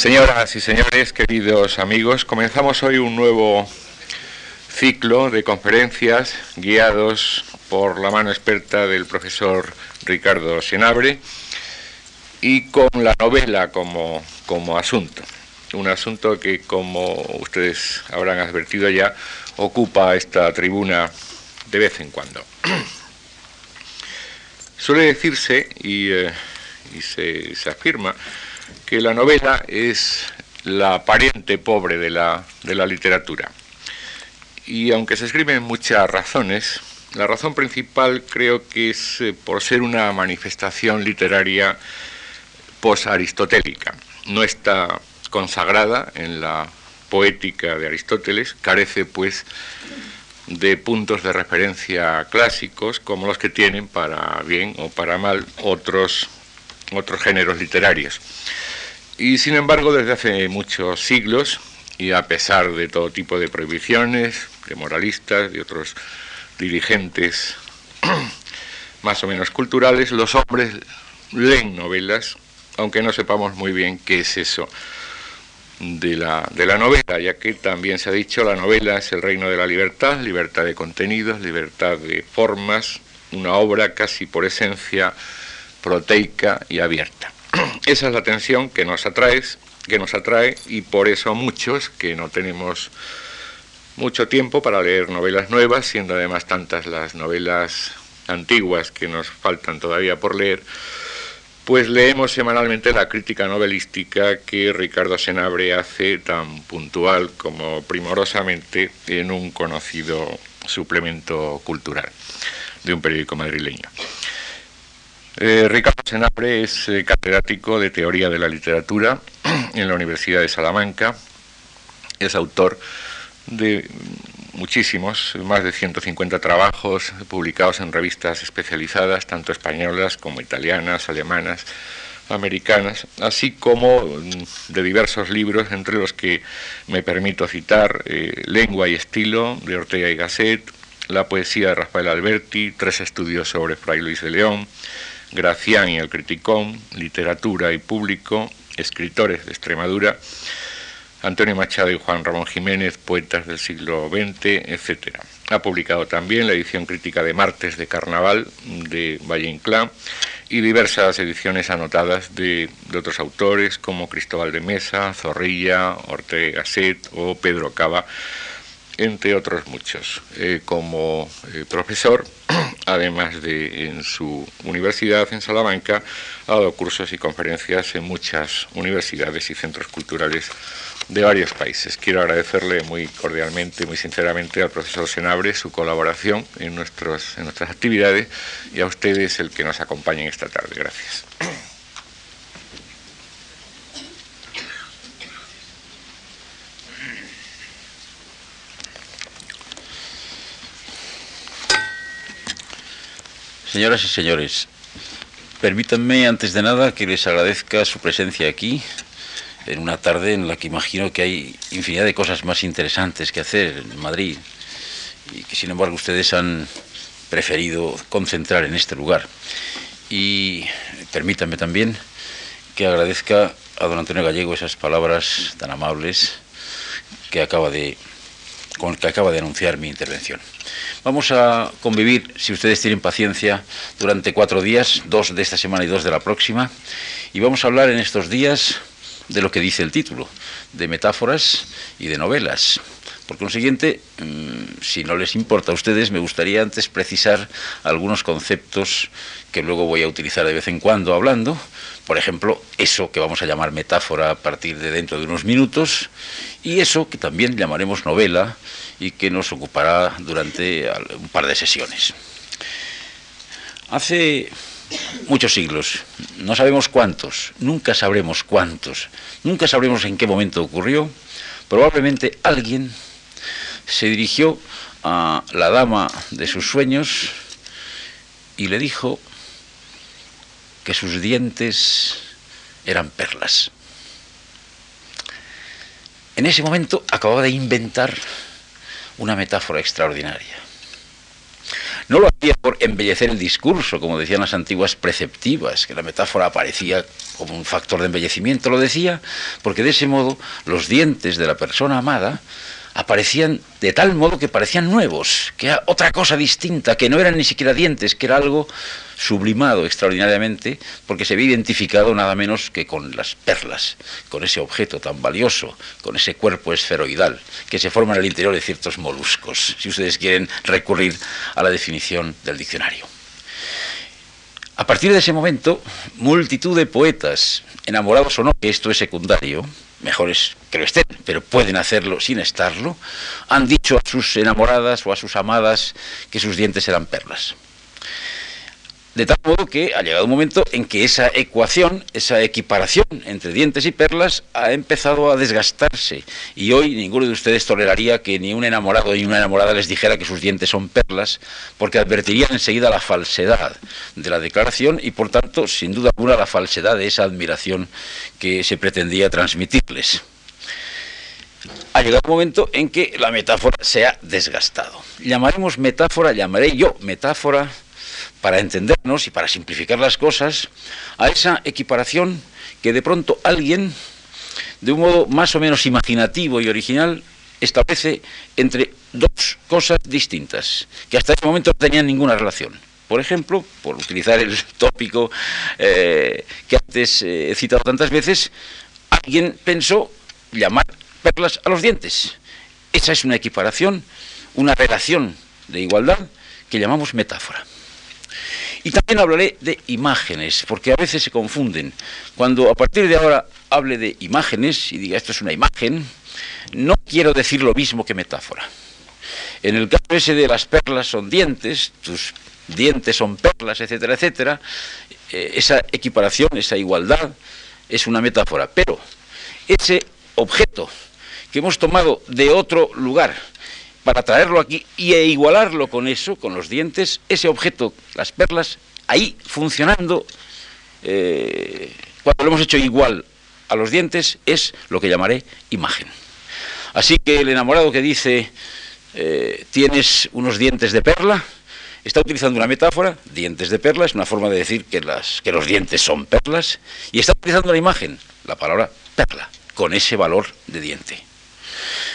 Señoras y señores, queridos amigos, comenzamos hoy un nuevo ciclo de conferencias guiados por la mano experta del profesor Ricardo Senabre y con la novela como, como asunto. Un asunto que, como ustedes habrán advertido ya, ocupa esta tribuna de vez en cuando. Suele decirse, y, eh, se, se afirma, que la novela es la pariente pobre de la, de la literatura. Y aunque se escriben muchas razones, la razón principal creo que es eh, por ser una manifestación literaria post-aristotélica. No está consagrada en la poética de Aristóteles, carece pues de puntos de referencia clásicos como los que tienen para bien o para mal otros, otros géneros literarios. Y sin embargo, desde hace muchos siglos, y a pesar de todo tipo de prohibiciones, de moralistas, de otros dirigentes más o menos culturales, los hombres leen novelas, aunque no sepamos muy bien qué es eso de la, de la novela, ya que también se ha dicho la novela es el reino de la libertad, libertad de contenidos, libertad de formas, una obra casi por esencia proteica y abierta. Esa es la tensión que nos atrae, que nos atrae y por eso muchos que no tenemos mucho tiempo para leer novelas nuevas, siendo además tantas las novelas antiguas que nos faltan todavía por leer, pues leemos semanalmente la crítica novelística que Ricardo Senabre hace tan puntual como primorosamente en un conocido suplemento cultural de un periódico madrileño. Eh, Ricardo Senabre es eh, catedrático de Teoría de la Literatura en la Universidad de Salamanca. Es autor de muchísimos, más de 150 trabajos publicados en revistas especializadas, tanto españolas como italianas, alemanas, americanas, así como mm, de diversos libros, entre los que me permito citar eh, Lengua y Estilo, de Ortega y Gasset, La poesía de Rafael Alberti, tres estudios sobre Fray Luis de León, Gracián y el Criticón, Literatura y Público, Escritores de Extremadura, Antonio Machado y Juan Ramón Jiménez, Poetas del siglo XX, etc. Ha publicado también la edición crítica de Martes de Carnaval de Valle Inclán y diversas ediciones anotadas de, otros autores como Cristóbal de Mesa, Zorrilla, Ortega Gasset o Pedro Cava, entre otros muchos. Eh, como eh, profesor, además de en su universidad en Salamanca, ha dado cursos y conferencias en muchas universidades y centros culturales de varios países. Quiero agradecerle muy cordialmente, muy sinceramente al profesor Senabre su colaboración en, nuestros, en nuestras actividades y a ustedes el que nos acompañen esta tarde. Gracias. Señoras y señores, permítanme antes de nada que les agradezca su presencia aquí en una tarde en la que imagino que hay infinidad de cosas más interesantes que hacer en Madrid y que sin embargo ustedes han preferido concentrar en este lugar. Y permítanme también que agradezca a don Antonio Gallego esas palabras tan amables que acaba de con que acaba de anunciar mi intervención. Vamos a convivir, si ustedes tienen paciencia, durante cuatro días, dos de esta semana y dos de la próxima, y vamos a hablar en estos días de lo que dice el título, de metáforas y de novelas. Por consiguiente, mm, si no les importa a ustedes, me gustaría antes precisar algunos conceptos que luego voy a utilizar de vez en cuando hablando. Por ejemplo, eso que vamos a llamar metáfora a partir de dentro de unos minutos y eso que también llamaremos novela y que nos ocupará durante un par de sesiones. Hace muchos siglos, no sabemos cuántos, nunca sabremos cuántos, nunca sabremos en qué momento ocurrió, probablemente alguien se dirigió a la dama de sus sueños y le dijo que sus dientes eran perlas. En ese momento acababa de inventar una metáfora extraordinaria. No lo hacía por embellecer el discurso, como decían las antiguas preceptivas, que la metáfora aparecía como un factor de embellecimiento, lo decía porque de ese modo los dientes de la persona amada aparecían de tal modo que parecían nuevos, que era otra cosa distinta, que no eran ni siquiera dientes, que era algo sublimado extraordinariamente, porque se había identificado nada menos que con las perlas, con ese objeto tan valioso, con ese cuerpo esferoidal que se forma en el interior de ciertos moluscos, si ustedes quieren recurrir a la definición del diccionario. A partir de ese momento, multitud de poetas, enamorados o no, que esto es secundario, mejores que lo estén, pero pueden hacerlo sin estarlo, han dicho a sus enamoradas o a sus amadas que sus dientes eran perlas. De tal modo que ha llegado un momento en que esa ecuación, esa equiparación entre dientes y perlas ha empezado a desgastarse. Y hoy ninguno de ustedes toleraría que ni un enamorado ni una enamorada les dijera que sus dientes son perlas, porque advertirían enseguida la falsedad de la declaración y por tanto, sin duda alguna, la falsedad de esa admiración que se pretendía transmitirles. Ha llegado un momento en que la metáfora se ha desgastado. Llamaremos metáfora, llamaré yo metáfora para entendernos y para simplificar las cosas, a esa equiparación que de pronto alguien, de un modo más o menos imaginativo y original, establece entre dos cosas distintas, que hasta ese momento no tenían ninguna relación. Por ejemplo, por utilizar el tópico eh, que antes eh, he citado tantas veces, alguien pensó llamar perlas a los dientes. Esa es una equiparación, una relación de igualdad que llamamos metáfora. Y también hablaré de imágenes, porque a veces se confunden. Cuando a partir de ahora hable de imágenes y diga esto es una imagen, no quiero decir lo mismo que metáfora. En el caso ese de las perlas son dientes, tus dientes son perlas, etcétera, etcétera, eh, esa equiparación, esa igualdad es una metáfora. Pero ese objeto que hemos tomado de otro lugar, para traerlo aquí y e igualarlo con eso, con los dientes, ese objeto, las perlas, ahí funcionando, eh, cuando lo hemos hecho igual a los dientes, es lo que llamaré imagen. Así que el enamorado que dice, eh, tienes unos dientes de perla, está utilizando una metáfora, dientes de perla, es una forma de decir que, las, que los dientes son perlas, y está utilizando la imagen, la palabra perla, con ese valor de diente.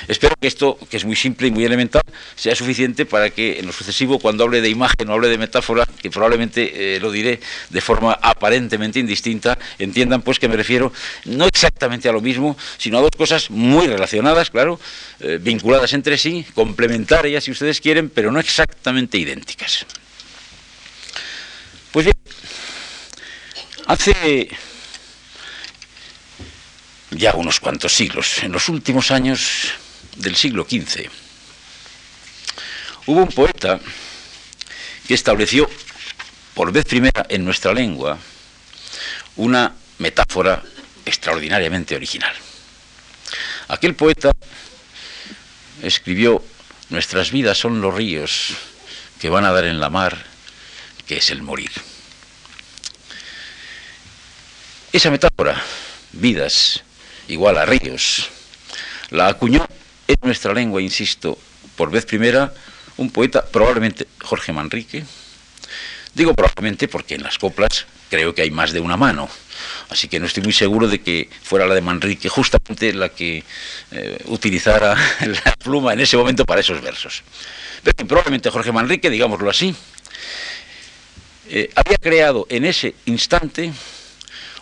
Espero que esto, que es muy simple y muy elemental, sea suficiente para que en lo sucesivo, cuando hable de imagen o hable de metáfora, que probablemente eh, lo diré de forma aparentemente indistinta, entiendan pues que me refiero no exactamente a lo mismo, sino a dos cosas muy relacionadas, claro, eh, vinculadas entre sí, complementarias si ustedes quieren, pero no exactamente idénticas. Pues bien, hace ya unos cuantos siglos, en los últimos años del siglo XV, hubo un poeta que estableció por vez primera en nuestra lengua una metáfora extraordinariamente original. Aquel poeta escribió, nuestras vidas son los ríos que van a dar en la mar, que es el morir. Esa metáfora, vidas, igual a ríos. La acuñó en nuestra lengua, insisto, por vez primera, un poeta, probablemente Jorge Manrique. Digo probablemente porque en las coplas creo que hay más de una mano, así que no estoy muy seguro de que fuera la de Manrique justamente la que eh, utilizara la pluma en ese momento para esos versos. Pero probablemente Jorge Manrique, digámoslo así, eh, había creado en ese instante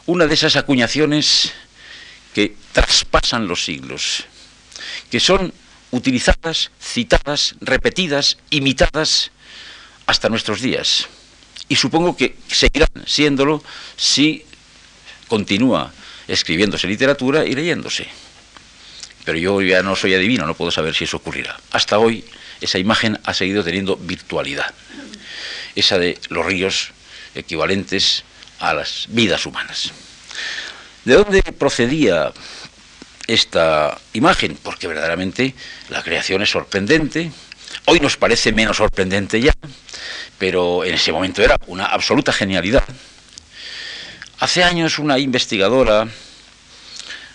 una de esas acuñaciones que traspasan los siglos, que son utilizadas, citadas, repetidas, imitadas hasta nuestros días. Y supongo que seguirán siéndolo si continúa escribiéndose literatura y leyéndose. Pero yo ya no soy adivino, no puedo saber si eso ocurrirá. Hasta hoy esa imagen ha seguido teniendo virtualidad, esa de los ríos equivalentes a las vidas humanas. ¿De dónde procedía esta imagen? Porque verdaderamente la creación es sorprendente. Hoy nos parece menos sorprendente ya, pero en ese momento era una absoluta genialidad. Hace años una investigadora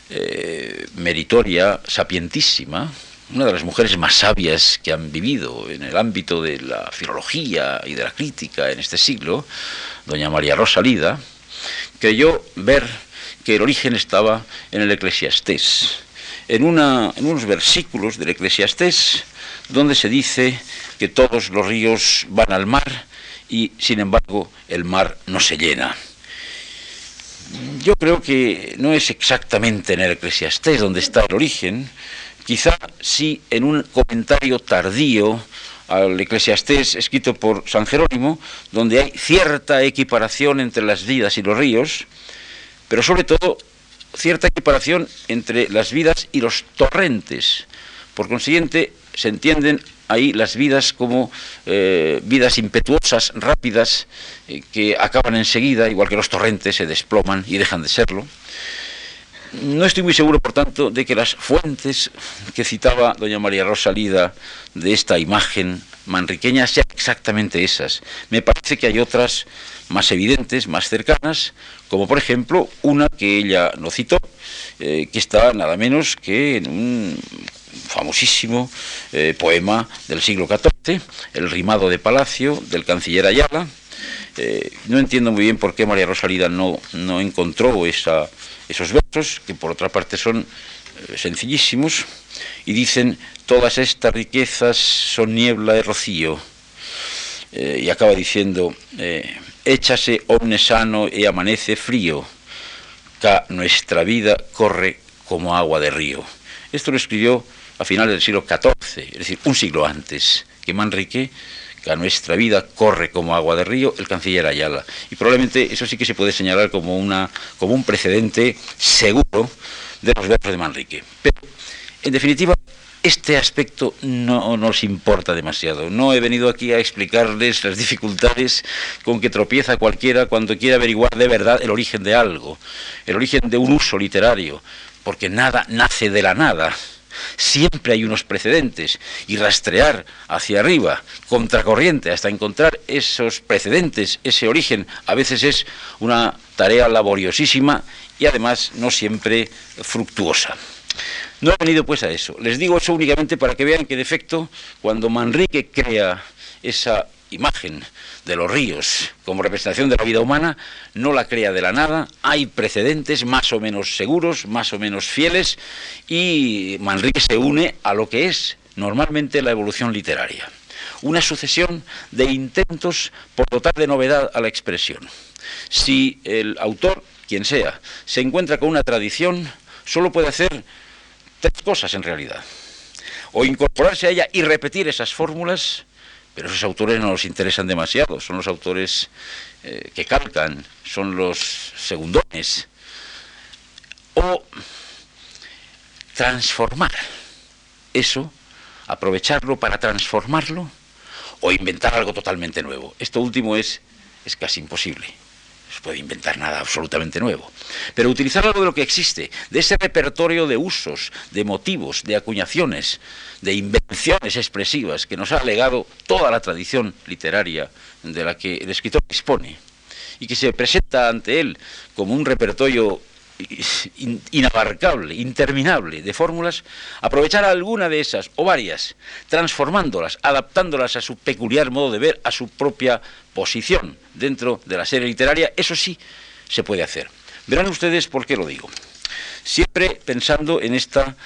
eh, meritoria, sapientísima, una de las mujeres más sabias que han vivido en el ámbito de la filología y de la crítica en este siglo, doña María Rosalida, creyó ver que el origen estaba en el Eclesiastés, en, una, en unos versículos del Eclesiastés donde se dice que todos los ríos van al mar y sin embargo el mar no se llena. Yo creo que no es exactamente en el Eclesiastés donde está el origen, quizá sí en un comentario tardío al Eclesiastés escrito por San Jerónimo, donde hay cierta equiparación entre las vidas y los ríos, pero sobre todo cierta equiparación entre las vidas y los torrentes. Por consiguiente, se entienden ahí las vidas como eh, vidas impetuosas, rápidas, eh, que acaban enseguida, igual que los torrentes se desploman y dejan de serlo. No estoy muy seguro, por tanto, de que las fuentes que citaba doña María Rosalida de esta imagen manriqueña sean exactamente esas. Me parece que hay otras más evidentes, más cercanas, como por ejemplo una que ella no citó, eh, que está nada menos que en un famosísimo eh, poema del siglo XIV, El rimado de Palacio, del canciller Ayala. Eh, no entiendo muy bien por qué María Rosalida no, no encontró esos versos, que por otra parte son sencillísimos, y dicen, todas estas riquezas son niebla de rocío. y acaba diciendo, échase omne sano y amanece frío, que nuestra vida corre como agua de río. Esto lo escribió a finales del siglo XIV, es decir, un siglo antes que Manrique, que nuestra vida corre como agua de río, el canciller Ayala. Y probablemente eso sí que se puede señalar como, una, como un precedente seguro de los versos de Manrique. Pero, en definitiva, este aspecto no nos importa demasiado. No he venido aquí a explicarles las dificultades con que tropieza cualquiera cuando quiere averiguar de verdad el origen de algo, el origen de un uso literario, porque nada nace de la nada siempre hay unos precedentes y rastrear hacia arriba, contracorriente, hasta encontrar esos precedentes, ese origen, a veces es una tarea laboriosísima y además no siempre fructuosa. No he venido pues a eso. Les digo eso únicamente para que vean que de efecto, cuando Manrique crea esa imagen de los ríos como representación de la vida humana, no la crea de la nada, hay precedentes más o menos seguros, más o menos fieles, y Manrique se une a lo que es normalmente la evolución literaria. Una sucesión de intentos por dotar de novedad a la expresión. Si el autor, quien sea, se encuentra con una tradición, solo puede hacer tres cosas en realidad. O incorporarse a ella y repetir esas fórmulas, pero esos autores no nos interesan demasiado, son los autores eh, que calcan, son los segundones. O transformar eso, aprovecharlo para transformarlo, o inventar algo totalmente nuevo. Esto último es, es casi imposible se puede inventar nada absolutamente nuevo. Pero utilizar algo de lo que existe, de ese repertorio de usos, de motivos, de acuñaciones, de invenciones expresivas que nos ha legado toda la tradición literaria de la que el escritor dispone y que se presenta ante él como un repertorio inabarcable, interminable de fórmulas, aprovechar alguna de esas o varias, transformándolas, adaptándolas a su peculiar modo de ver, a su propia posición dentro de la serie literaria, eso sí se puede hacer. Verán ustedes por qué lo digo. Siempre pensando en esta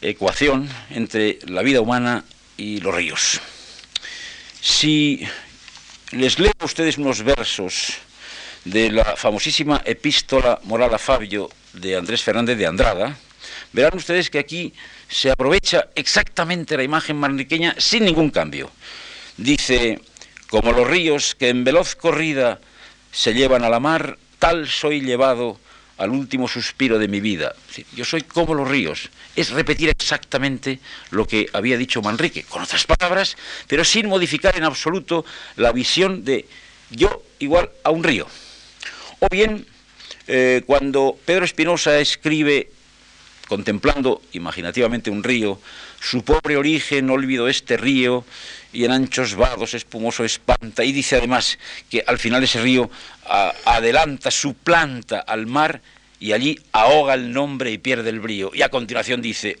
ecuación entre la vida humana y los ríos. Si les leo a ustedes unos versos de la famosísima epístola moral a Fabio de Andrés Fernández de Andrada, verán ustedes que aquí se aprovecha exactamente la imagen manriqueña sin ningún cambio. Dice, como los ríos que en veloz corrida se llevan a la mar, tal soy llevado al último suspiro de mi vida. Yo soy como los ríos. Es repetir exactamente lo que había dicho Manrique, con otras palabras, pero sin modificar en absoluto la visión de yo igual a un río. O bien, eh, cuando Pedro Espinosa escribe, contemplando imaginativamente un río, su pobre origen olvido este río, y en anchos vados espumoso espanta, y dice además que al final ese río adelanta, suplanta al mar, y allí ahoga el nombre y pierde el brío. Y a continuación dice,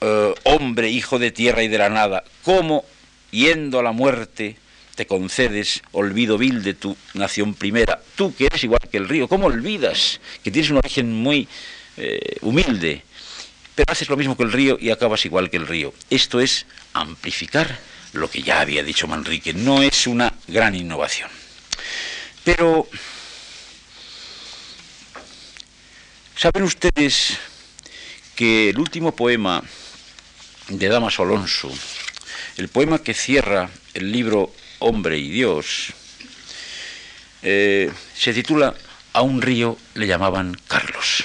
eh, hombre, hijo de tierra y de la nada, cómo, yendo a la muerte, te concedes olvido vil de tu nación primera. Tú que eres igual que el río, ¿cómo olvidas que tienes un origen muy eh, humilde? Pero haces lo mismo que el río y acabas igual que el río. Esto es amplificar lo que ya había dicho Manrique. No es una gran innovación. Pero, ¿saben ustedes que el último poema de Damas Alonso, el poema que cierra el libro hombre y Dios, eh, se titula A un río le llamaban Carlos.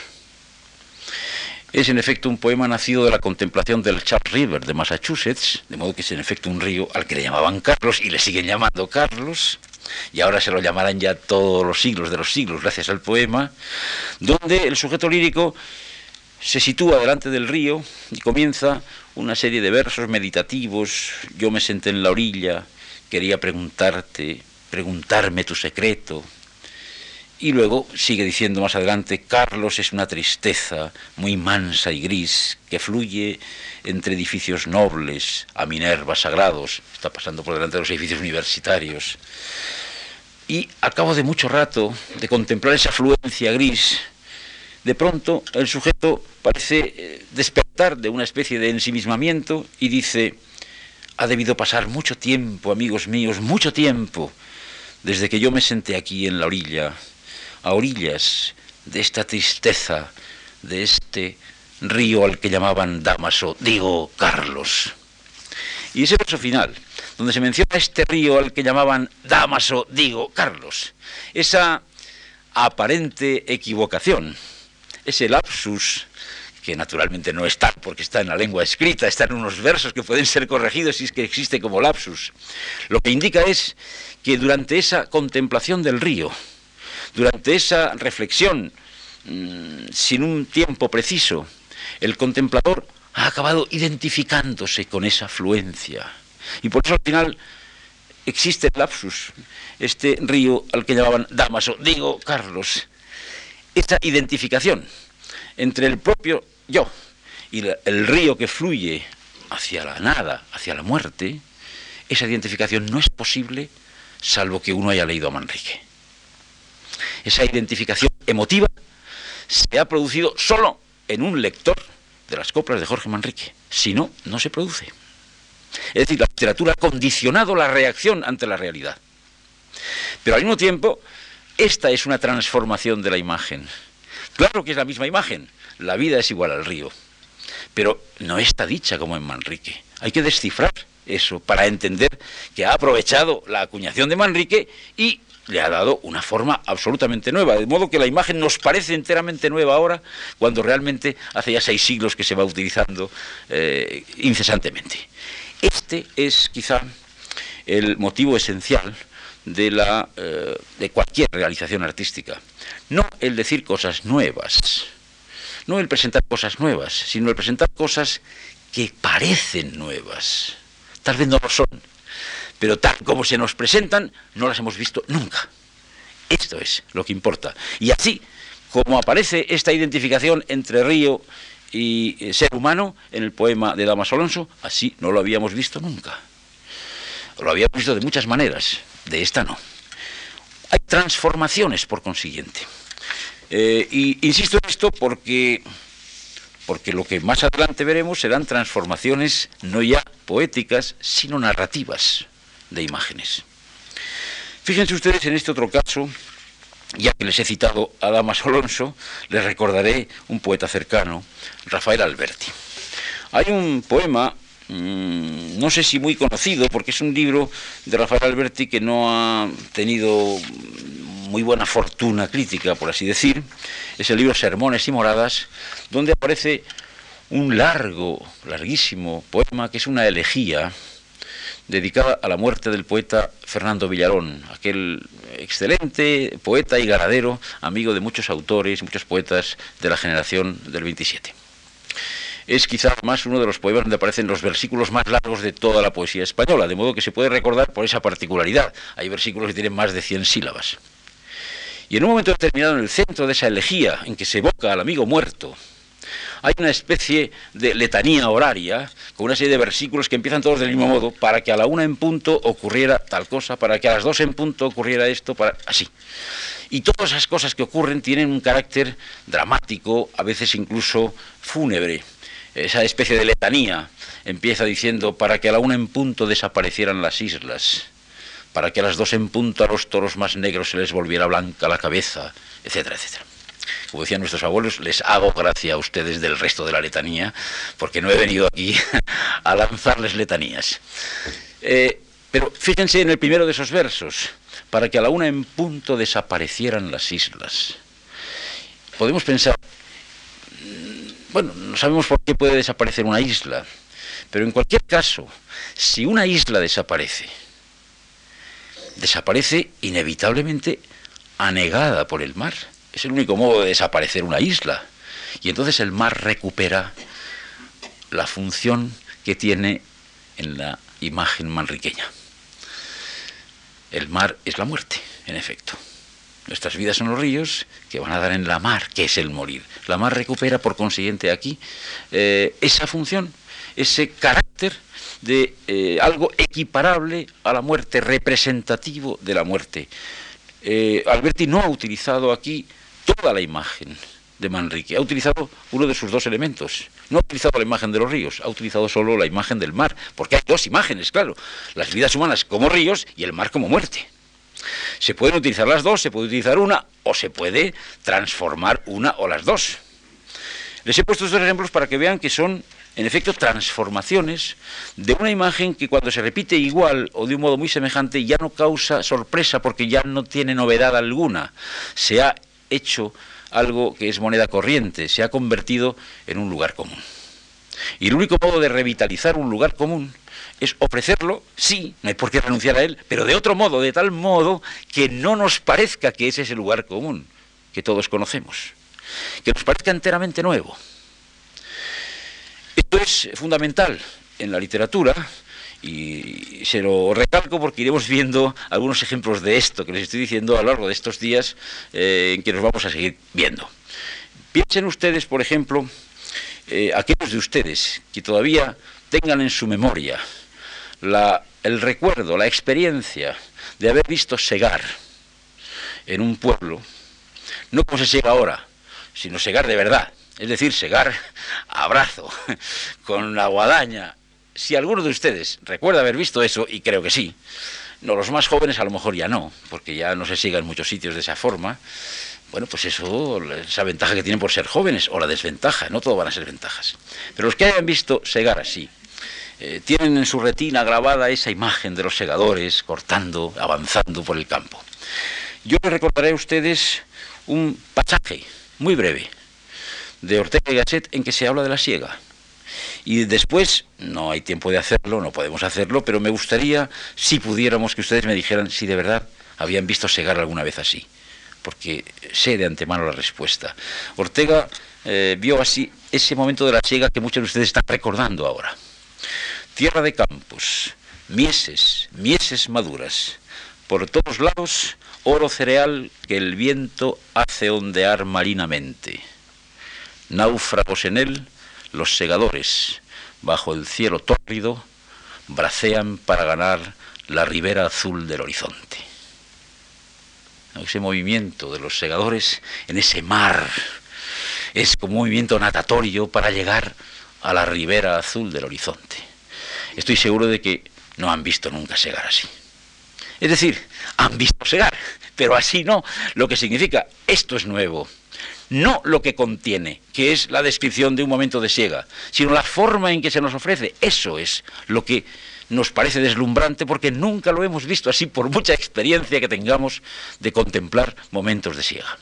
Es en efecto un poema nacido de la contemplación del Charles River de Massachusetts, de modo que es en efecto un río al que le llamaban Carlos y le siguen llamando Carlos, y ahora se lo llamarán ya todos los siglos de los siglos gracias al poema, donde el sujeto lírico se sitúa delante del río y comienza una serie de versos meditativos, yo me senté en la orilla, quería preguntarte, preguntarme tu secreto. Y luego sigue diciendo más adelante, Carlos es una tristeza muy mansa y gris que fluye entre edificios nobles a Minerva sagrados, está pasando por delante de los edificios universitarios. Y al cabo de mucho rato de contemplar esa fluencia gris, de pronto el sujeto parece eh, despertar de una especie de ensimismamiento y dice, ha debido pasar mucho tiempo, amigos míos, mucho tiempo, desde que yo me senté aquí en la orilla, a orillas de esta tristeza, de este río al que llamaban Damaso, digo Carlos. Y ese verso final, donde se menciona este río al que llamaban Damaso, digo Carlos, esa aparente equivocación, ese lapsus que naturalmente no está porque está en la lengua escrita, está en unos versos que pueden ser corregidos si es que existe como lapsus. Lo que indica es que durante esa contemplación del río, durante esa reflexión mm, sin un tiempo preciso, el contemplador ha acabado identificándose con esa fluencia. Y por eso al final existe el lapsus, este río al que llamaban Damaso, digo Carlos, esa identificación entre el propio yo y el río que fluye hacia la nada, hacia la muerte, esa identificación no es posible salvo que uno haya leído a Manrique. Esa identificación emotiva se ha producido solo en un lector de las coplas de Jorge Manrique. Si no, no se produce. Es decir, la literatura ha condicionado la reacción ante la realidad. Pero al mismo tiempo, esta es una transformación de la imagen. Claro que es la misma imagen, la vida es igual al río. Pero no está dicha como en Manrique. Hay que descifrar eso para entender que ha aprovechado la acuñación de Manrique y le ha dado una forma absolutamente nueva, de modo que la imagen nos parece enteramente nueva ahora, cuando realmente hace ya seis siglos que se va utilizando eh, incesantemente. Este es quizá el motivo esencial de, la, eh, de cualquier realización artística, no el decir cosas nuevas, no el presentar cosas nuevas, sino el presentar cosas que parecen nuevas. Tal vez no lo son, pero tal como se nos presentan, no las hemos visto nunca. Esto es lo que importa. Y así, como aparece esta identificación entre río y eh, ser humano en el poema de Damas Alonso, así no lo habíamos visto nunca. Lo habíamos visto de muchas maneras, de esta no. Hay transformaciones, por consiguiente. Eh, y insisto en esto porque, porque lo que más adelante veremos serán transformaciones no ya poéticas, sino narrativas de imágenes. Fíjense ustedes en este otro caso, ya que les he citado a Damas Alonso, les recordaré un poeta cercano, Rafael Alberti. Hay un poema, mm, no sé si muy conocido, porque es un libro de Rafael Alberti que no ha tenido muy buena fortuna crítica, por así decir, es el libro Sermones y Moradas, donde aparece un largo, larguísimo poema que es una elegía dedicada a la muerte del poeta Fernando Villarón, aquel excelente poeta y ganadero, amigo de muchos autores, muchos poetas de la generación del 27 es quizás más uno de los poemas donde aparecen los versículos más largos de toda la poesía española, de modo que se puede recordar por esa particularidad. Hay versículos que tienen más de 100 sílabas. Y en un momento determinado, en el centro de esa elegía en que se evoca al amigo muerto, hay una especie de letanía horaria, con una serie de versículos que empiezan todos del mismo modo, para que a la una en punto ocurriera tal cosa, para que a las dos en punto ocurriera esto, para así. Y todas esas cosas que ocurren tienen un carácter dramático, a veces incluso fúnebre. Esa especie de letanía empieza diciendo para que a la una en punto desaparecieran las islas, para que a las dos en punto a los toros más negros se les volviera blanca la cabeza, etcétera, etcétera como decían nuestros abuelos, les hago gracia a ustedes del resto de la letanía, porque no he venido aquí a lanzarles letanías. Eh, pero fíjense en el primero de esos versos, para que a la una en punto desaparecieran las islas. Podemos pensar, mm, bueno, no sabemos por qué puede desaparecer una isla, pero en cualquier caso, si una isla desaparece, desaparece inevitablemente anegada por el mar. Es el único modo de desaparecer una isla. Y entonces el mar recupera la función que tiene en la imagen manriqueña. El mar es la muerte, en efecto. Nuestras vidas son los ríos que van a dar en la mar, que es el morir. La mar recupera, por consiguiente, aquí eh, esa función, ese carácter de eh, algo equiparable a la muerte, representativo de la muerte. Eh, Alberti no ha utilizado aquí toda la imagen de Manrique. Ha utilizado uno de sus dos elementos. No ha utilizado la imagen de los ríos, ha utilizado solo la imagen del mar. Porque hay dos imágenes, claro. Las vidas humanas como ríos y el mar como muerte. Se pueden utilizar las dos, se puede utilizar una o se puede transformar una o las dos. Les he puesto estos ejemplos para que vean que son, en efecto, transformaciones de una imagen que cuando se repite igual o de un modo muy semejante ya no causa sorpresa porque ya no tiene novedad alguna. Se ha hecho algo que es moneda corriente, se ha convertido en un lugar común. Y el único modo de revitalizar un lugar común es ofrecerlo, sí, no hay por qué renunciar a él, pero de otro modo, de tal modo que no nos parezca que ese es el lugar común que todos conocemos, que nos parezca enteramente nuevo. Esto es fundamental en la literatura y se lo recalco porque iremos viendo algunos ejemplos de esto que les estoy diciendo a lo largo de estos días eh, en que nos vamos a seguir viendo. Piensen ustedes, por ejemplo, eh, aquellos de ustedes que todavía tengan en su memoria el recuerdo, la experiencia de haber visto segar en un pueblo, no como se sega ahora, sino segar de verdad, es decir, segar a abrazo, con la guadaña si alguno de ustedes recuerda haber visto eso, y creo que sí, no, los más jóvenes a lo mejor ya no, porque ya no se siga en muchos sitios de esa forma, bueno, pues eso, esa ventaja que tienen por ser jóvenes, o la desventaja, no todo van a ser ventajas. Pero los que hayan visto segar así, eh, tienen en su retina grabada esa imagen de los segadores cortando, avanzando por el campo. Yo les recordaré a ustedes un pasaje muy breve de Ortega y Gasset en que se habla de la siega. Y después, no hay tiempo de hacerlo, no podemos hacerlo, pero me gustaría, si pudiéramos, que ustedes me dijeran si de verdad habían visto segar alguna vez así, porque sé de antemano la respuesta. Ortega eh, vio así ese momento de la siega que muchos de ustedes están recordando ahora. Tierra de campos, mieses, mieses maduras, por todos lados oro cereal que el viento hace ondear marinamente. Náufragos en él, los segadores, bajo el cielo tórrido, bracean para ganar la ribera azul del horizonte. Ese movimiento de los segadores en ese mar es como un movimiento natatorio para llegar a la ribera azul del horizonte. Estoy seguro de que no han visto nunca segar así. Es decir, han visto segar, pero así no, lo que significa esto es nuevo, no lo que contiene, que es la descripción de un momento de siega, sino la forma en que se nos ofrece. Eso es lo que nos parece deslumbrante porque nunca lo hemos visto así por mucha experiencia que tengamos de contemplar momentos de siega.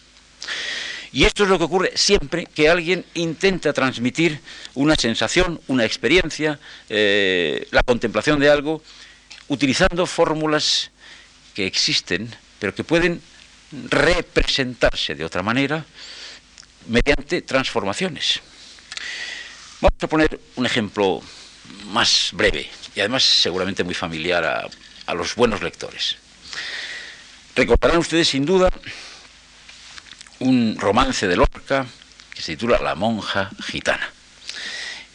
Y esto es lo que ocurre siempre que alguien intenta transmitir una sensación, una experiencia, eh, la contemplación de algo, utilizando fórmulas que existen, pero que pueden representarse de otra manera mediante transformaciones. Vamos a poner un ejemplo más breve y además seguramente muy familiar a, a los buenos lectores. Recordarán ustedes sin duda un romance de Lorca que se titula La monja gitana.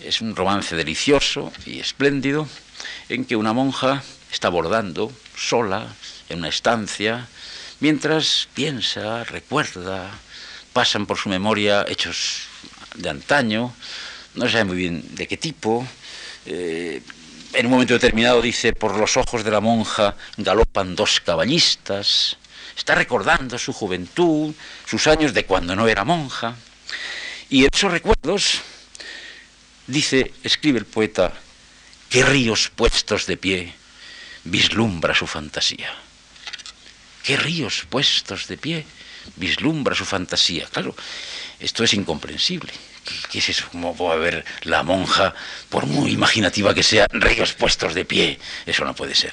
Es un romance delicioso y espléndido en que una monja está bordando sola en una estancia mientras piensa, recuerda, pasan por su memoria hechos de antaño, no sabe muy bien de qué tipo. Eh, en un momento determinado dice, por los ojos de la monja galopan dos caballistas. Está recordando su juventud, sus años de cuando no era monja. Y en esos recuerdos, dice, escribe el poeta, qué ríos puestos de pie vislumbra su fantasía. Qué ríos puestos de pie vislumbra su fantasía. Claro, esto es incomprensible. ¿Qué, es eso? ¿Cómo puede haber la monja, por muy imaginativa que sea, ríos puestos de pie? Eso no puede ser.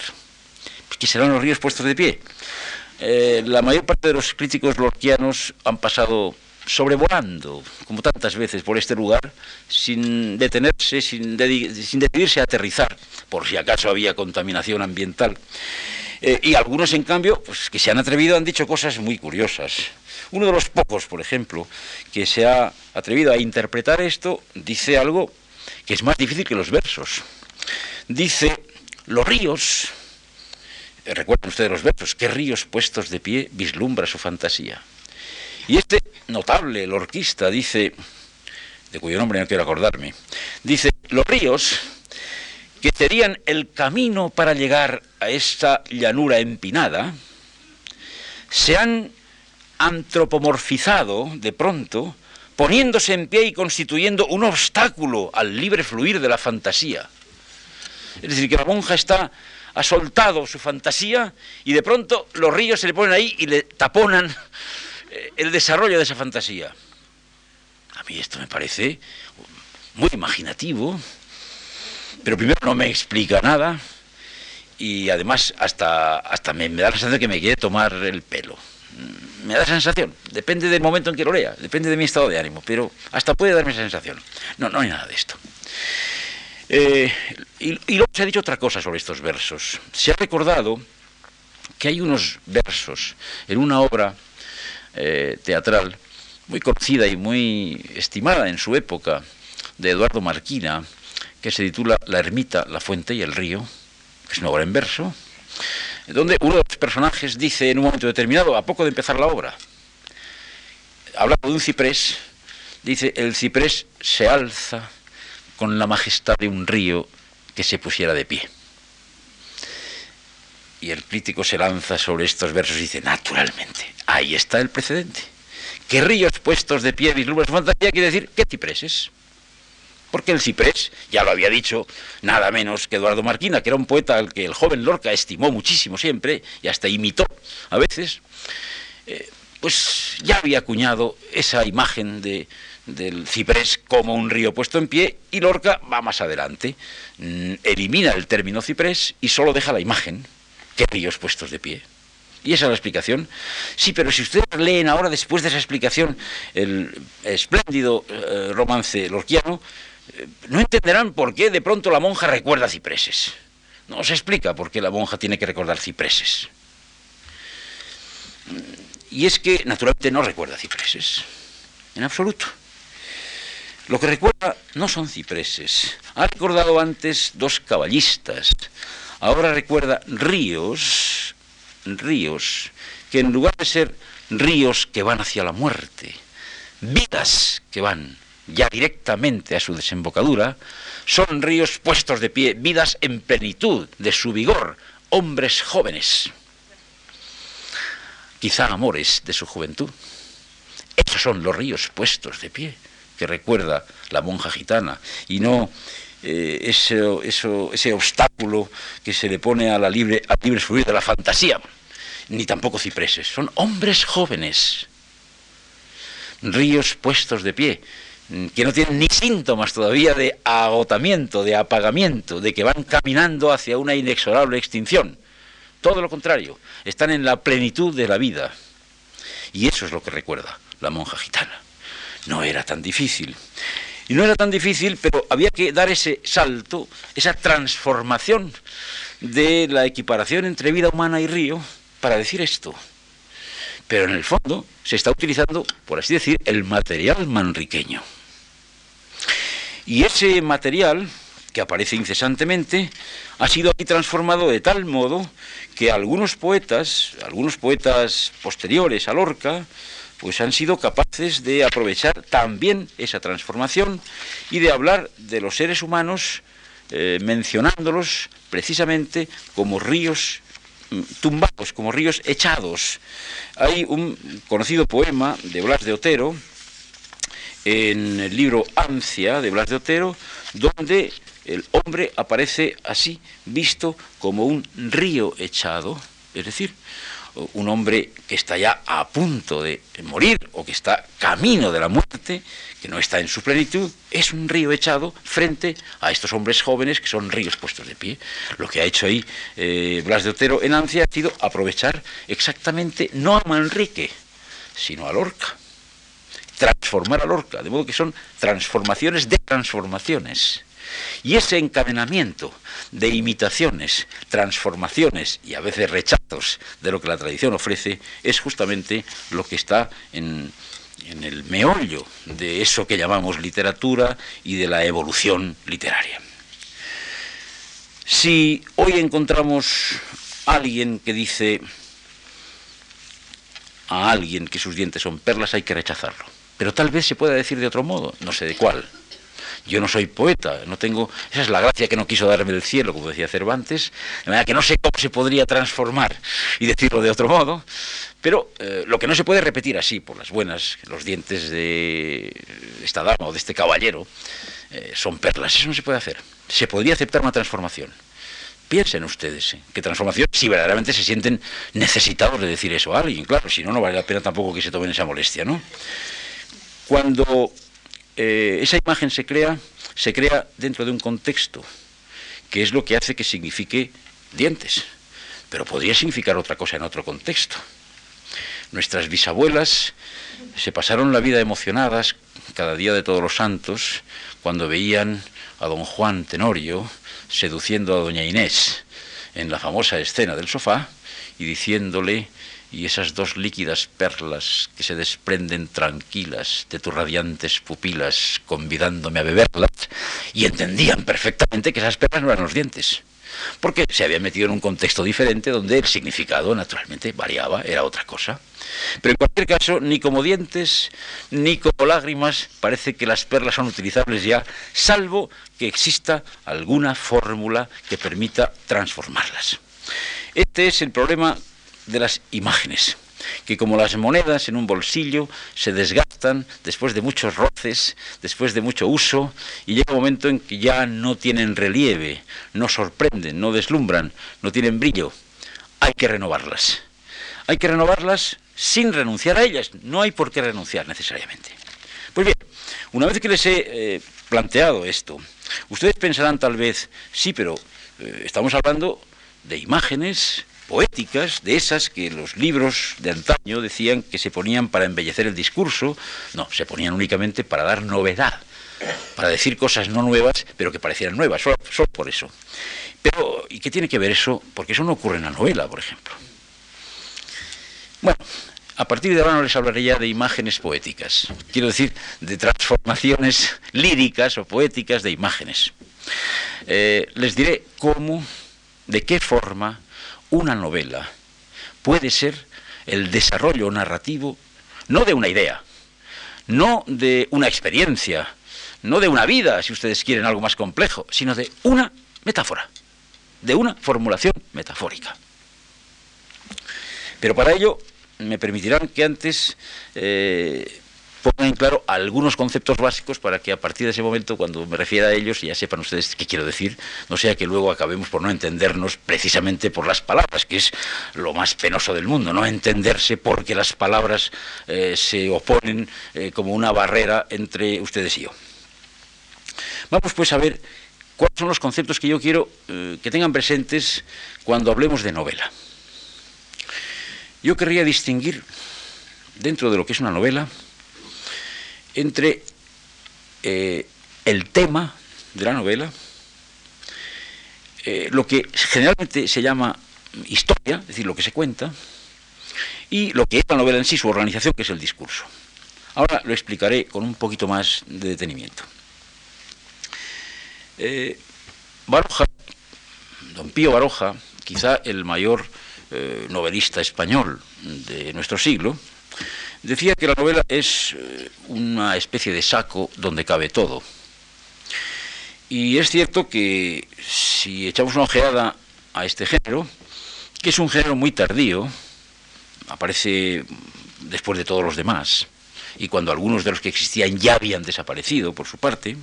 ¿Qué serán los ríos puestos de pie? Eh, la mayor parte de los críticos lorquianos han pasado sobrevolando, como tantas veces, por este lugar, sin detenerse, sin, sin decidirse a aterrizar, por si acaso había contaminación ambiental. Eh, y algunos, en cambio, pues, que se han atrevido han dicho cosas muy curiosas. Uno de los pocos, por ejemplo, que se ha atrevido a interpretar esto, dice algo que es más difícil que los versos. Dice, los ríos, eh, recuerden ustedes los versos, qué ríos puestos de pie vislumbra su fantasía. Y este notable lorquista dice, de cuyo nombre no quiero acordarme, dice, los ríos que serían el camino para llegar a esta llanura empinada, se han antropomorfizado de pronto, poniéndose en pie y constituyendo un obstáculo al libre fluir de la fantasía. Es decir, que la monja está ha soltado su fantasía y de pronto los ríos se le ponen ahí y le taponan eh, el desarrollo de esa fantasía. A mí esto me parece muy imaginativo, pero primero no me explica nada y además hasta, hasta me, da la sensación de que me quiere tomar el pelo. Mm, me da sensación, depende del momento en que lo lea, depende de mi estado de ánimo, pero hasta puede darme esa sensación. No, no hay nada de esto. Eh, y, y luego se ha dicho otra cosa sobre estos versos. Se ha recordado que hay unos versos en una obra eh, teatral muy conocida y muy estimada en su época de Eduardo Marquina, que se titula La ermita, la fuente y el río, que es una obra en verso, donde uno de los personajes dice en un momento determinado, a poco de empezar la obra, hablando de un ciprés, dice, el ciprés se alza con la majestad de un río que se pusiera de pie. Y el crítico se lanza sobre estos versos y dice, naturalmente, ahí está el precedente. ¿Qué ríos puestos de pie vislumbran su fantasía? Quiere decir, ¿qué cipreses? Porque el ciprés, ya lo había dicho nada menos que Eduardo Marquina, que era un poeta al que el joven Lorca estimó muchísimo siempre y hasta imitó a veces, eh, pues ya había acuñado esa imagen de, del ciprés como un río puesto en pie y Lorca va más adelante, mm, elimina el término ciprés y solo deja la imagen, que ríos puestos de pie. Y esa es la explicación. Sí, pero si ustedes leen ahora, después de esa explicación, el espléndido eh, romance lorquiano, no entenderán por qué de pronto la monja recuerda cipreses. No se explica por qué la monja tiene que recordar cipreses. Y es que naturalmente no recuerda cipreses, en absoluto. Lo que recuerda no son cipreses. Ha recordado antes dos caballistas. Ahora recuerda ríos, ríos, que en lugar de ser ríos que van hacia la muerte, vidas que van ya directamente a su desembocadura, son ríos puestos de pie, vidas en plenitud de su vigor, hombres jóvenes, quizá amores de su juventud. Esos son los ríos puestos de pie que recuerda la monja gitana y no eh, ese, ese, obstáculo que se le pone a la libre, a libre fluir de la fantasía, ni tampoco cipreses. Son hombres jóvenes, ríos puestos de pie, que no tienen ni síntomas todavía de agotamiento, de apagamiento, de que van caminando hacia una inexorable extinción. Todo lo contrario, están en la plenitud de la vida. Y eso es lo que recuerda la monja gitana. No era tan difícil. Y no era tan difícil, pero había que dar ese salto, esa transformación de la equiparación entre vida humana y río para decir esto, pero en el fondo se está utilizando, por así decir, el material manriqueño. Y ese material, que aparece incesantemente, ha sido aquí transformado de tal modo que algunos poetas, algunos poetas posteriores a Lorca, pues han sido capaces de aprovechar también esa transformación y de hablar de los seres humanos eh, mencionándolos precisamente como ríos tumbados, como ríos echados. Hay un conocido poema de Blas de Otero, en el libro Ansia de Blas de Otero, donde el hombre aparece así, visto como un río echado, es decir, un hombre que está ya a punto de morir o que está camino de la muerte, que no está en su plenitud, es un río echado frente a estos hombres jóvenes que son ríos puestos de pie. Lo que ha hecho ahí eh, Blas de Otero en Ancia ha sido aprovechar exactamente no a Manrique, sino a Lorca. Transformar a Lorca, de modo que son transformaciones de transformaciones. Y ese encadenamiento de imitaciones, transformaciones y a veces rechazos de lo que la tradición ofrece es justamente lo que está en, el meollo de eso que llamamos literatura y de la evolución literaria. Si hoy encontramos a alguien que dice a alguien que sus dientes son perlas, hay que rechazarlo. Pero tal vez se pueda decir de otro modo, no sé de cuál. Yo no soy poeta, no tengo. Esa es la gracia que no quiso darme del cielo, como decía Cervantes, de manera que no sé cómo se podría transformar y decirlo de otro modo. Pero eh, lo que no se puede repetir así, por las buenas, los dientes de esta dama o de este caballero, eh, son perlas. Eso no se puede hacer. Se podría aceptar una transformación. Piensen ustedes, ¿eh? que transformación, si verdaderamente se sienten necesitados de decir eso a alguien, claro, si no, no vale la pena tampoco que se tomen esa molestia, ¿no? Cuando eh, esa imagen se crea, se crea dentro de un contexto, que es lo que hace que signifique dientes, pero podría significar otra cosa en otro contexto. Nuestras bisabuelas se pasaron la vida emocionadas cada día de todos los santos cuando veían a don Juan Tenorio seduciendo a doña Inés en la famosa escena del sofá y diciéndole y esas dos líquidas perlas que se desprenden tranquilas de tus radiantes pupilas, convidándome a beberlas, y entendían perfectamente que esas perlas no eran los dientes, porque se habían metido en un contexto diferente donde el significado naturalmente variaba, era otra cosa. Pero en cualquier caso, ni como dientes, ni como lágrimas, parece que las perlas son utilizables ya, salvo que exista alguna fórmula que permita transformarlas. Este es el problema de las imágenes, que como las monedas en un bolsillo se desgastan después de muchos roces, después de mucho uso, y llega un momento en que ya no tienen relieve, no sorprenden, no deslumbran, no tienen brillo. Hay que renovarlas. Hay que renovarlas sin renunciar a ellas. No hay por qué renunciar necesariamente. Pues bien, una vez que les he eh, planteado esto, ustedes pensarán tal vez, sí, pero eh, estamos hablando de imágenes poéticas, de esas que los libros de antaño decían que se ponían para embellecer el discurso, no, se ponían únicamente para dar novedad, para decir cosas no nuevas, pero que parecieran nuevas, solo, por eso. Pero, ¿y qué tiene que ver eso? Porque eso no ocurre en la novela, por ejemplo. Bueno, a partir de ahora no les hablaré ya de imágenes poéticas, quiero decir, de transformaciones líricas o poéticas de imágenes. Eh, les diré cómo, de qué forma una novela puede ser el desarrollo narrativo no de una idea, no de una experiencia, no de una vida, si ustedes quieren algo más complejo, sino de una metáfora, de una formulación metafórica. Pero para ello me permitirán que antes eh, pongan en claro algunos conceptos básicos para que a partir de ese momento, cuando me refiera a ellos, ya sepan ustedes qué quiero decir, no sea que luego acabemos por no entendernos precisamente por las palabras, que es lo más penoso del mundo, no entenderse porque las palabras eh, se oponen eh, como una barrera entre ustedes y yo. Vamos pues a ver cuáles son los conceptos que yo quiero eh, que tengan presentes cuando hablemos de novela. Yo querría distinguir dentro de lo que es una novela, entre eh, el tema de la novela, eh, lo que generalmente se llama historia, es decir, lo que se cuenta, y lo que es la novela en sí, su organización, que es el discurso. Ahora lo explicaré con un poquito más de detenimiento. Eh, Baroja, don Pío Baroja, quizá el mayor novelista español de nuestro siglo, decía que la novela es eh, una especie de saco donde cabe todo. Y es cierto que si echamos una ojeada a este género, que es un género muy tardío, aparece después de todos los demás, y cuando algunos de los que existían ya habían desaparecido por su parte,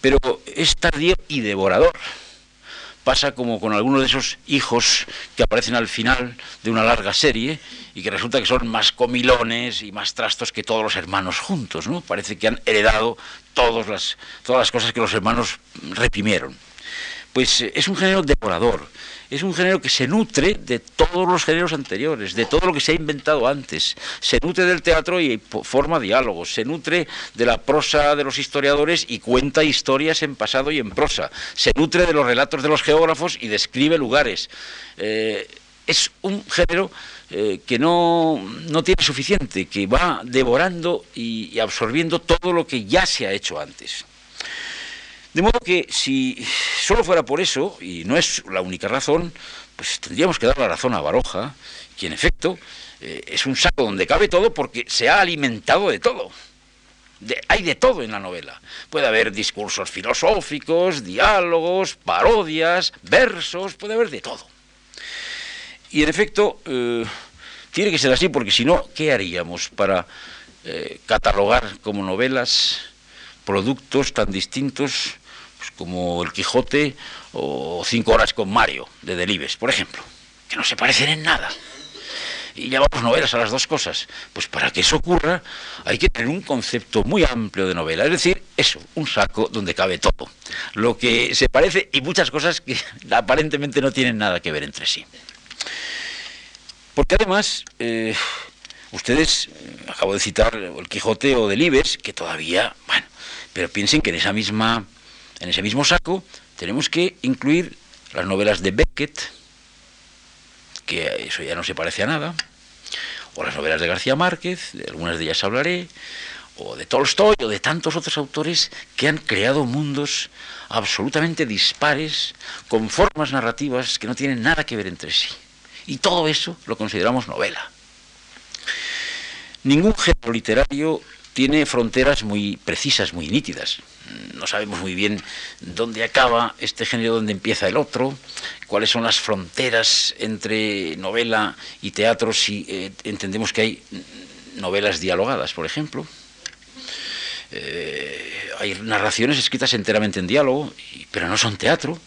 pero es tardío y devorador. Pasa como con algunos de esos hijos que aparecen al final de una larga serie y que resulta que son más comilones y más trastos que todos los hermanos juntos, ¿no? Parece que han heredado todas las, todas las cosas que los hermanos reprimieron. Pues eh, es un género devorador, es un género que se nutre de todos los géneros anteriores, de todo lo que se ha inventado antes. Se nutre del teatro y forma diálogos, se nutre de la prosa de los historiadores y cuenta historias en pasado y en prosa. Se nutre de los relatos de los geógrafos y describe lugares. Eh, es un género eh, que no, tiene suficiente, que va devorando y absorbiendo todo lo que ya se ha hecho antes. De modo que si solo fuera por eso, y no es la única razón, pues tendríamos que dar la razón a Baroja, que en efecto eh, es un saco donde cabe todo porque se ha alimentado de todo. hay de todo en la novela. Puede haber discursos filosóficos, diálogos, parodias, versos, puede haber de todo. Y en efecto, eh, tiene que ser así porque si no, ¿qué haríamos para eh, catalogar como novelas productos tan distintos como El Quijote o Cinco horas con Mario de Delibes, por ejemplo, que no se parecen en nada. Y llamamos novelas a las dos cosas. Pues para que eso ocurra hay que tener un concepto muy amplio de novela, es decir, eso, un saco donde cabe todo. Lo que se parece y muchas cosas que aparentemente no tienen nada que ver entre sí. Porque además, eh, ustedes, eh, acabo de citar el Quijote o Delibes, que todavía, bueno, pero piensen que en esa misma en ese mismo saco tenemos que incluir las novelas de Beckett, que eso ya no se parece a nada, o las novelas de García Márquez, de algunas de ellas hablaré, o de Tolstoy, o de tantos otros autores que han creado mundos absolutamente dispares, con formas narrativas que no tienen nada que ver entre sí. Y todo eso lo consideramos novela. Ningún género literario tiene fronteras muy precisas, muy nítidas. No sabemos muy bien dónde acaba este género, dónde empieza el otro, cuáles son las fronteras entre novela y teatro, si eh, entendemos que hay novelas dialogadas, por ejemplo. Eh, hay narraciones escritas enteramente en diálogo, pero no son teatro.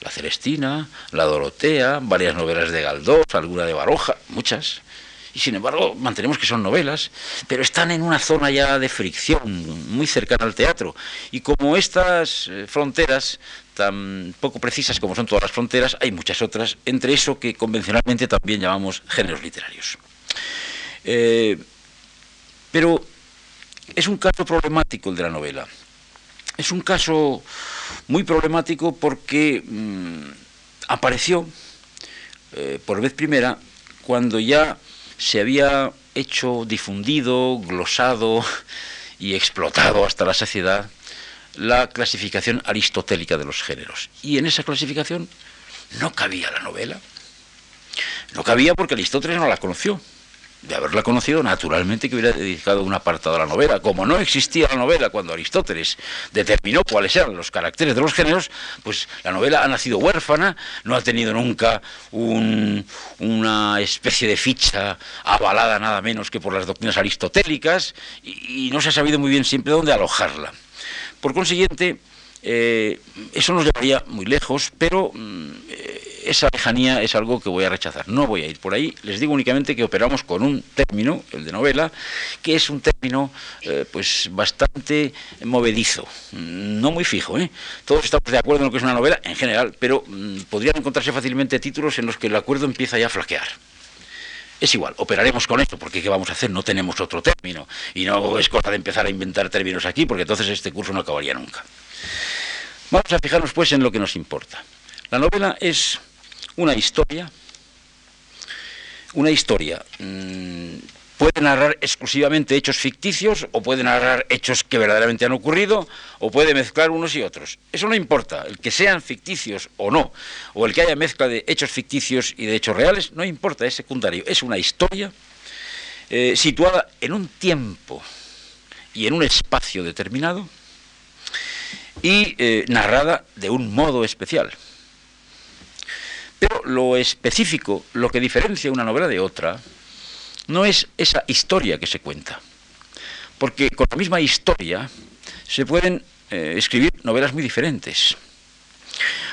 La Celestina, la Dorotea, varias novelas de Galdós, alguna de Baroja, muchas y sin embargo mantenemos que son novelas, pero están en una zona ya de fricción, muy cercana al teatro. Y como estas eh, fronteras, tan poco precisas como son todas las fronteras, hay muchas otras, entre eso que convencionalmente también llamamos géneros literarios. Eh, pero es un caso problemático el de la novela. Es un caso muy problemático porque mm, apareció eh, por vez primera cuando ya se había hecho difundido, glosado y explotado hasta la saciedad la clasificación aristotélica de los géneros. Y en esa clasificación no cabía la novela. No cabía porque Aristóteles no la conoció de haberla conocido, naturalmente que hubiera dedicado un apartado a la novela. Como no existía la novela cuando Aristóteles determinó cuáles eran los caracteres de los géneros, pues la novela ha nacido huérfana, no ha tenido nunca una especie de ficha avalada nada menos que por las doctrinas aristotélicas y, no se ha sabido muy bien siempre dónde alojarla. Por consiguiente, eh, eso nos llevaría muy lejos, pero mm, esa lejanía es algo que voy a rechazar. No voy a ir por ahí. Les digo únicamente que operamos con un término, el de novela, que es un término eh, pues bastante movedizo, no muy fijo. ¿eh? Todos estamos de acuerdo en lo que es una novela en general, pero mm, podrían encontrarse fácilmente títulos en los que el acuerdo empieza ya a flaquear. Es igual, operaremos con esto, porque ¿qué vamos a hacer? No tenemos otro término. Y no es cosa de empezar a inventar términos aquí, porque entonces este curso no acabaría nunca. Vamos a fijarnos pues en lo que nos importa. La novela es una historia, una historia mm, puede narrar exclusivamente hechos ficticios o puede narrar hechos que verdaderamente han ocurrido o puede mezclar unos y otros. Eso no importa, el que sean ficticios o no, o el que haya mezcla de hechos ficticios y de hechos reales, no importa, es secundario. Es una historia eh, situada en un tiempo y en un espacio determinado y eh, narrada de un modo especial. Pero lo específico, lo que diferencia una novela de otra, no es esa historia que se cuenta. Porque con la misma historia se pueden eh, escribir novelas muy diferentes.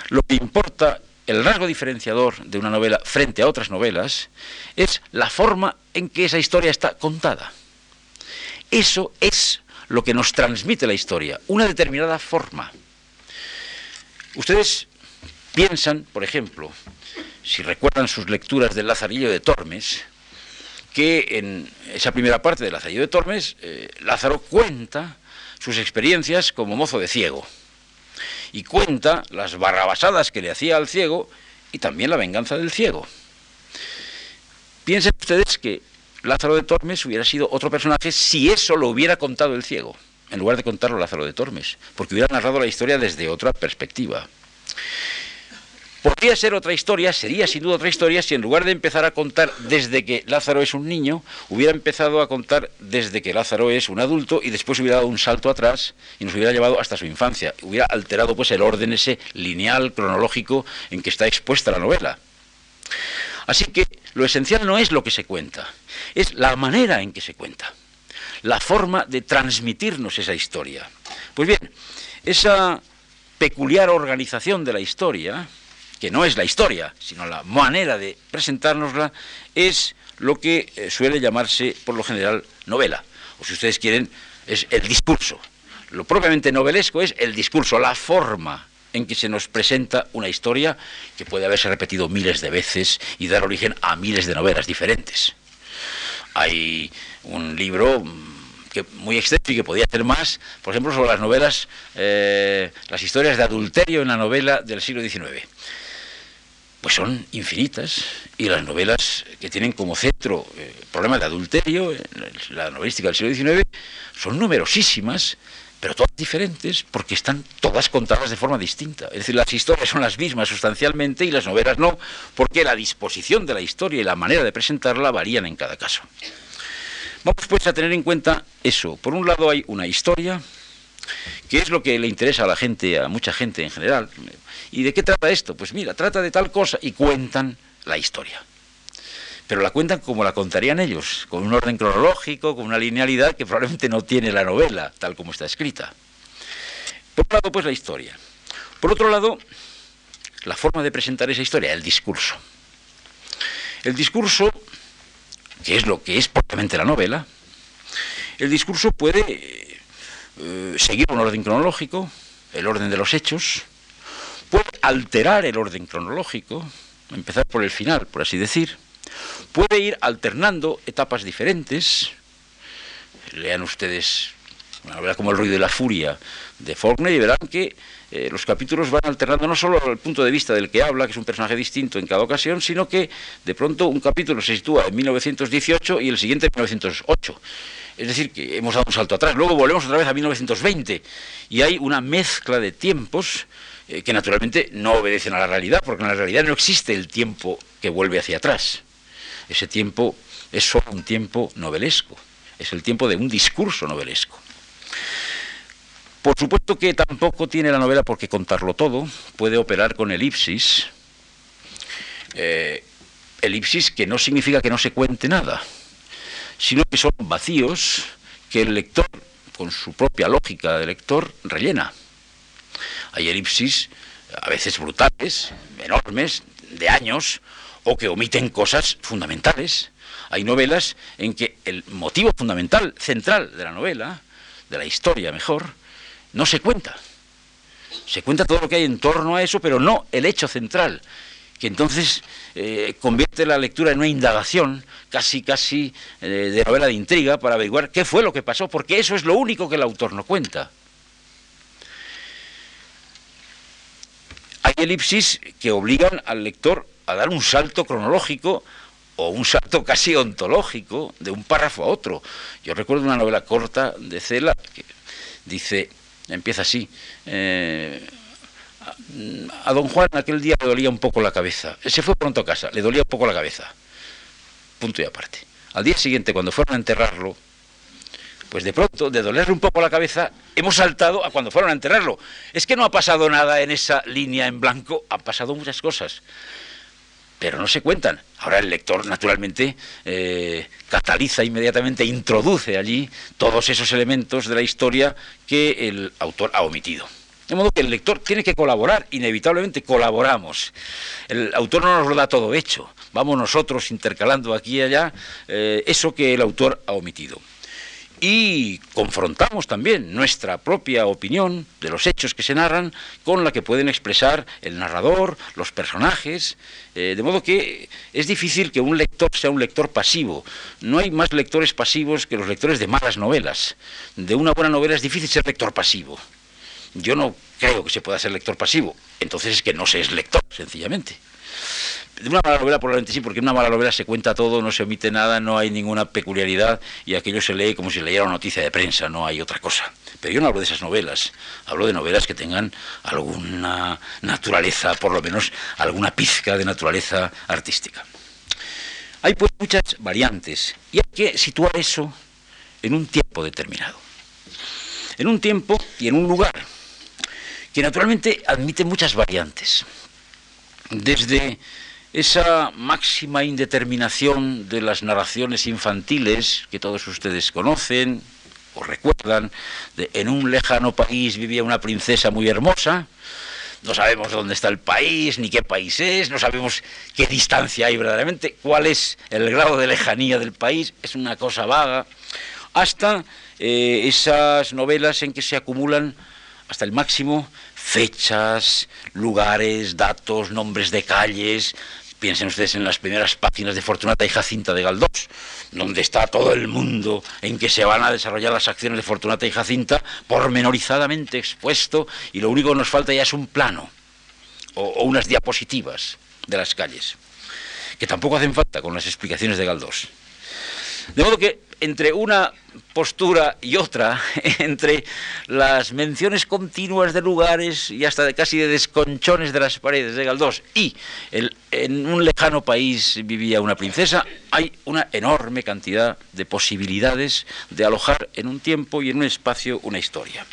Lo que importa, el rasgo diferenciador de una novela frente a otras novelas, es la forma en que esa historia está contada. Eso es lo que nos transmite la historia, una determinada forma. Ustedes piensan, por ejemplo, si recuerdan sus lecturas del Lazarillo de Tormes, que en esa primera parte del Lazarillo de Tormes, eh, Lázaro cuenta sus experiencias como mozo de ciego y cuenta las barrabasadas que le hacía al ciego y también la venganza del ciego. Piensen ustedes que Lázaro de Tormes hubiera sido otro personaje si eso lo hubiera contado el ciego, en lugar de contarlo Lázaro de Tormes, porque hubiera narrado la historia desde otra perspectiva. Podría ser otra historia, sería sin duda otra historia, si en lugar de empezar a contar desde que Lázaro es un niño, hubiera empezado a contar desde que Lázaro es un adulto y después hubiera dado un salto atrás y nos hubiera llevado hasta su infancia. Hubiera alterado pues el orden ese lineal, cronológico en que está expuesta la novela. Así que lo esencial no es lo que se cuenta, es la manera en que se cuenta, la forma de transmitirnos esa historia. Pues bien, esa peculiar organización de la historia, que no es la historia, sino la manera de presentárnosla, es lo que eh, suele llamarse por lo general novela, o si ustedes quieren, es el discurso. Lo propiamente novelesco es el discurso, la forma en que se nos presenta una historia que puede haberse repetido miles de veces y dar origen a miles de novelas diferentes. Hay un libro que, muy extenso y que podía ser más, por ejemplo, sobre las novelas, eh, las historias de adulterio en la novela del siglo XIX pues son infinitas y las novelas que tienen como centro eh, problema de adulterio, la novelística del siglo XIX, son numerosísimas, pero todas diferentes porque están todas contadas de forma distinta. Es decir, las historias son las mismas sustancialmente y las novelas no, porque la disposición de la historia y la manera de presentarla varían en cada caso. Vamos pues a tener en cuenta eso. Por un lado hay una historia, que es lo que le interesa a la gente, a mucha gente en general. ¿Y de qué trata esto? Pues mira, trata de tal cosa y cuentan la historia. Pero la cuentan como la contarían ellos, con un orden cronológico, con una linealidad que probablemente no tiene la novela, tal como está escrita. Por un lado, pues la historia. Por otro lado, la forma de presentar esa historia, el discurso. El discurso, que es lo que es propiamente la novela, el discurso puede eh, seguir un orden cronológico, el orden de los hechos, puede alterar el orden cronológico, empezar por el final, por así decir, puede ir alternando etapas diferentes. Lean ustedes como El ruido de la furia de Faulkner y verán que eh, los capítulos van alternando no solo el punto de vista del que habla, que es un personaje distinto en cada ocasión, sino que de pronto un capítulo se sitúa en 1918 y el siguiente en 1908. Es decir, que hemos dado un salto atrás. Luego volvemos otra vez a 1920 y hay una mezcla de tiempos eh, que naturalmente no obedecen a la realidad, porque en la realidad no existe el tiempo que vuelve hacia atrás. Ese tiempo es solo un tiempo novelesco, es el tiempo de un discurso novelesco. Por supuesto que tampoco tiene la novela por qué contarlo todo, puede operar con elipsis, eh, elipsis que no significa que no se cuente nada, sino que son vacíos que el lector, con su propia lógica de lector, rellena. Hay elipsis a veces brutales, enormes, de años, o que omiten cosas fundamentales. Hay novelas en que el motivo fundamental, central de la novela, de la historia mejor, no se cuenta. Se cuenta todo lo que hay en torno a eso, pero no el hecho central, que entonces eh, convierte la lectura en una indagación casi, casi eh, de novela de intriga para averiguar qué fue lo que pasó, porque eso es lo único que el autor no cuenta. Hay elipsis que obligan al lector a dar un salto cronológico o un salto casi ontológico de un párrafo a otro. Yo recuerdo una novela corta de Cela que dice, empieza así, eh, a don Juan aquel día le dolía un poco la cabeza. Se fue pronto a casa, le dolía un poco la cabeza. Punto y aparte. Al día siguiente, cuando fueron a enterrarlo, pues de pronto, de dolerle un poco la cabeza, hemos saltado a cuando fueron a enterrarlo. Es que no ha pasado nada en esa línea en blanco, han pasado muchas cosas, pero no se cuentan. Ahora el lector, naturalmente, eh, cataliza inmediatamente, introduce allí todos esos elementos de la historia que el autor ha omitido. De modo que el lector tiene que colaborar, inevitablemente colaboramos. El autor no nos lo da todo hecho, vamos nosotros intercalando aquí y allá eh, eso que el autor ha omitido y confrontamos también nuestra propia opinión de los hechos que se narran con la que pueden expresar el narrador, los personajes, eh, de modo que es difícil que un lector sea un lector pasivo. No hay más lectores pasivos que los lectores de malas novelas. De una buena novela es difícil ser lector pasivo. Yo no creo que se pueda ser lector pasivo, entonces es que no se es lector, sencillamente. De una mala novela probablemente sí, porque en una mala novela se cuenta todo, no se omite nada, no hay ninguna peculiaridad y aquello se lee como si leyera una noticia de prensa, no hay otra cosa. Pero yo no hablo de esas novelas, hablo de novelas que tengan alguna naturaleza, por lo menos alguna pizca de naturaleza artística. Hay pues muchas variantes y hay que situar eso en un tiempo determinado. En un tiempo y en un lugar que naturalmente admite muchas variantes. Desde esa máxima indeterminación de las narraciones infantiles que todos ustedes conocen o recuerdan, de en un lejano país vivía una princesa muy hermosa, no sabemos dónde está el país, ni qué país es, no sabemos qué distancia hay verdaderamente, cuál es el grado de lejanía del país, es una cosa vaga, hasta eh, esas novelas en que se acumulan hasta el máximo fechas, lugares, datos, nombres de calles, Piensen ustedes en las primeras páginas de Fortunata y Jacinta de Galdós, donde está todo el mundo en que se van a desarrollar las acciones de Fortunata y Jacinta, pormenorizadamente expuesto, y lo único que nos falta ya es un plano o, unas diapositivas de las calles, que tampoco hacen falta con las explicaciones de Galdós. De modo que entre una postura y otra, entre las menciones continuas de lugares y hasta de casi de desconchones de las paredes de Galdós y en un lejano país vivía una princesa, hay una enorme cantidad de posibilidades de alojar en un tiempo y en un espacio una historia.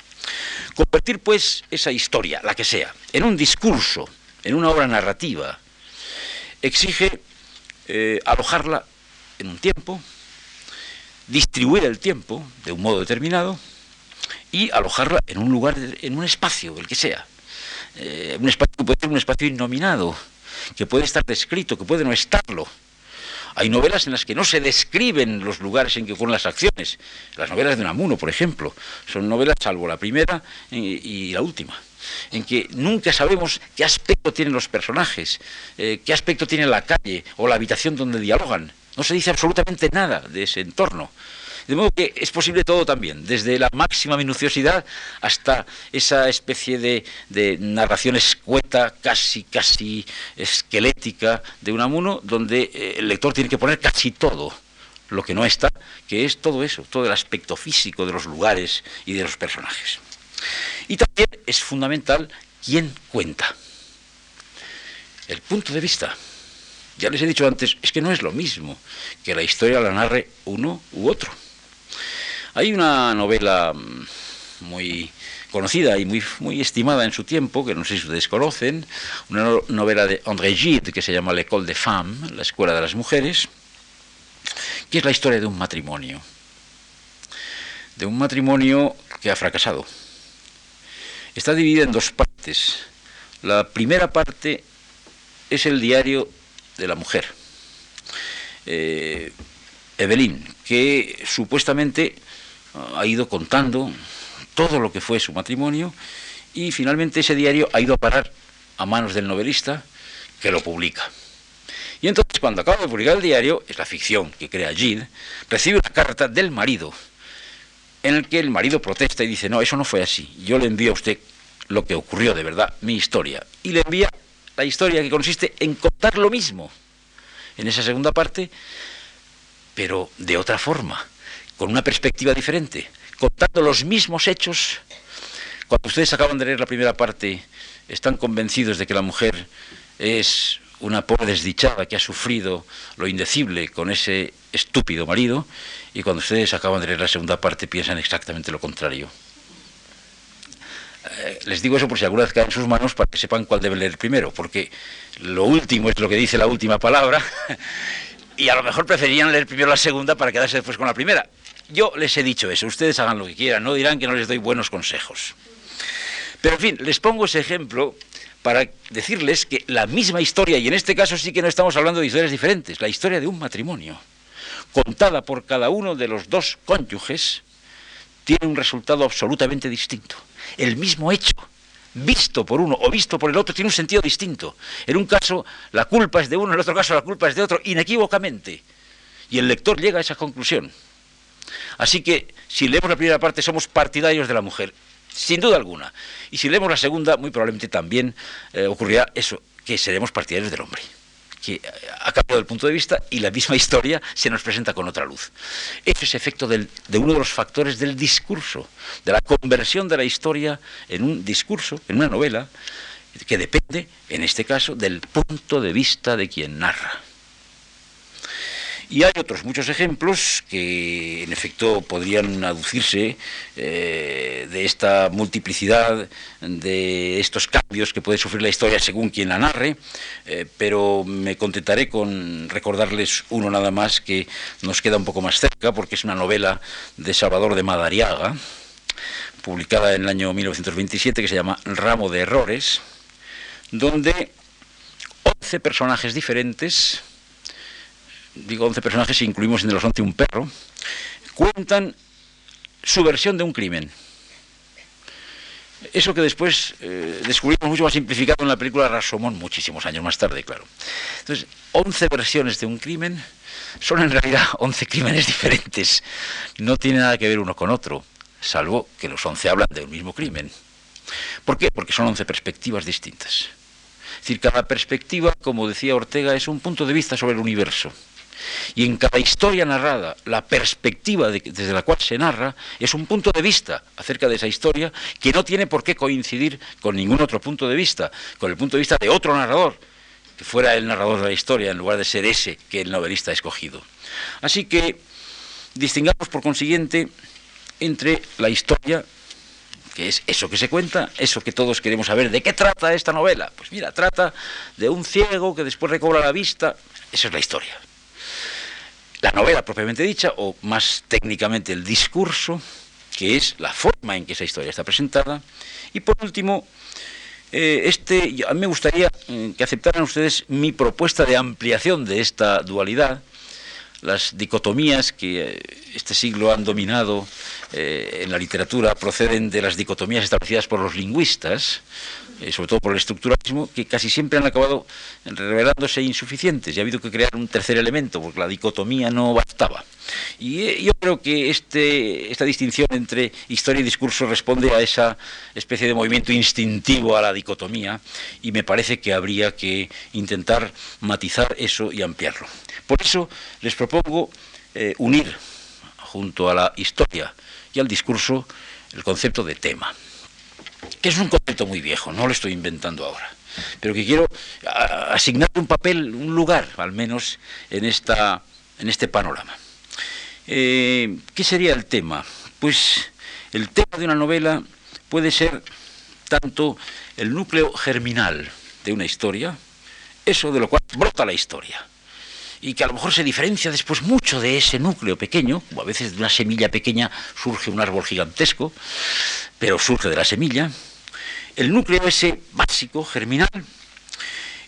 Convertir pues esa historia, la que sea, en un discurso, en una obra narrativa, exige eh, alojarla en un tiempo, distribuir el tiempo de un modo determinado y alojarla en un lugar, en un espacio, el que sea. Eh, un espacio que puede ser un espacio innominado, que puede estar descrito, que puede no estarlo. Hay novelas en las que no se describen los lugares en que ocurren las acciones. Las novelas de Unamuno, por ejemplo, son novelas, salvo la primera y, la última, en que nunca sabemos qué aspecto tienen los personajes, eh, qué aspecto tiene la calle o la habitación donde dialogan. No se dice absolutamente nada de ese entorno. De modo que es posible todo también, desde la máxima minuciosidad hasta esa especie de, narración escueta, casi, casi esquelética de Unamuno, donde eh, el lector tiene que poner casi todo lo que no está, que es todo eso, todo el aspecto físico de los lugares y de los personajes. Y también es fundamental quién cuenta. El punto de vista. Ya les he dicho antes, es que no es lo mismo que la historia la narre uno u otro. Hay una novela mm, muy conocida y muy, muy estimada en su tiempo, que no sé si ustedes conocen, una novela de André Gide que se llama L'École des Femmes, la Escuela de las Mujeres, que es la historia de un matrimonio. De un matrimonio que ha fracasado. Está dividida en dos partes. La primera parte es el diario de la mujer, eh, Evelyn, que supuestamente ah, ha ido contando todo lo que fue su matrimonio y finalmente ese diario ha ido a parar a manos del novelista que lo publica. Y entonces cuando acaba de publicar el diario, es la ficción que crea Gide, recibe una carta del marido en el que el marido protesta y dice, no, eso no fue así, yo le envío a usted lo que ocurrió de verdad, mi historia, y le envía la historia que consiste en contar lo mismo. en esa segunda parte, pero de otra forma, con una perspectiva diferente, contando los mismos hechos. Cuando ustedes acaban de leer la primera parte, están convencidos de que la mujer es una pobre desdichada que ha sufrido lo indecible con ese estúpido marido, y cuando ustedes acaban de leer la segunda parte piensan exactamente lo contrario. Eh, les digo eso por si alguna vez cae en sus manos para que sepan cuál deben leer primero, porque lo último es lo que dice la última palabra, y a lo mejor preferirían leer primero la segunda para quedarse después con la primera. Yo les he dicho eso, ustedes hagan lo que quieran, no dirán que no les doy buenos consejos. Pero en fin, les pongo ese ejemplo para decirles que la misma historia, y en este caso sí que no estamos hablando de historias diferentes, la historia de un matrimonio, contada por cada uno de los dos cónyuges, tiene un resultado absolutamente distinto. El mismo hecho, visto por uno o visto por el otro, tiene un sentido distinto. En un caso la culpa es de uno, en el otro caso la culpa es de otro, inequívocamente. Y el lector llega a esa conclusión. Así que si leemos la primera parte somos partidarios de la mujer, sin duda alguna. Y si leemos la segunda, muy probablemente también eh, ocurrirá eso, que seremos partidarios del hombre que ha cambiado el punto de vista y la misma historia se nos presenta con otra luz. Ese es efecto de uno de los factores del discurso, de la conversión de la historia en un discurso, en una novela, que depende, en este caso, del punto de vista de quien narra. Y hay otros muchos ejemplos que en efecto podrían aducirse eh, de esta multiplicidad, de estos cambios que puede sufrir la historia según quien la narre, eh, pero me contentaré con recordarles uno nada más que nos queda un poco más cerca, porque es una novela de Salvador de Madariaga, publicada en el año 1927, que se llama Ramo de Errores, donde 11 personajes diferentes, digo 11 personajes incluimos en los 11 un perro, cuentan su versión de un crimen. Eso que después eh, descubrimos mucho más simplificado en la película Rasomón, muchísimos años más tarde, claro. Entonces, 11 versiones de un crimen son en realidad 11 crímenes diferentes. No tiene nada que ver uno con otro, salvo que los 11 hablan de un mismo crimen. ¿Por qué? Porque son 11 perspectivas distintas. Es decir, cada perspectiva, como decía Ortega, es un punto de vista sobre el universo. Y en cada historia narrada, la perspectiva desde la cual se narra es un punto de vista acerca de esa historia que no tiene por qué coincidir con ningún otro punto de vista, con el punto de vista de otro narrador, que fuera el narrador de la historia en lugar de ser ese que el novelista ha escogido. Así que distingamos por consiguiente entre la historia que es eso que se cuenta, eso que todos queremos saber. ¿De qué trata esta novela? Pues mira, trata de un ciego que después recobra la vista. Esa es la historia la novela propiamente dicha, o más técnicamente el discurso, que es la forma en que esa historia está presentada. Y por último, eh, este, a mí me gustaría eh, que aceptaran ustedes mi propuesta de ampliación de esta dualidad, las dicotomías que eh, este siglo han dominado en la literatura proceden de las dicotomías establecidas por los lingüistas, eh, sobre todo por el estructuralismo, que casi siempre han acabado revelándose insuficientes y ha habido que crear un tercer elemento, porque la dicotomía no bastaba. Y eh, yo creo que este, esta distinción entre historia y discurso responde a esa especie de movimiento instintivo a la dicotomía y me parece que habría que intentar matizar eso y ampliarlo. Por eso les propongo eh, unir junto a la historia y al discurso el concepto de tema que es un concepto muy viejo, no lo estoy inventando ahora, pero que quiero asignar un papel, un lugar, al menos, en, esta, en este panorama. Eh, ¿Qué sería el tema? Pues el tema de una novela puede ser tanto el núcleo germinal de una historia, eso de lo cual brota la historia, y que a lo mejor se diferencia después mucho de ese núcleo pequeño, o a veces de una semilla pequeña surge un árbol gigantesco, pero surge de la semilla, el núcleo ese básico, germinal,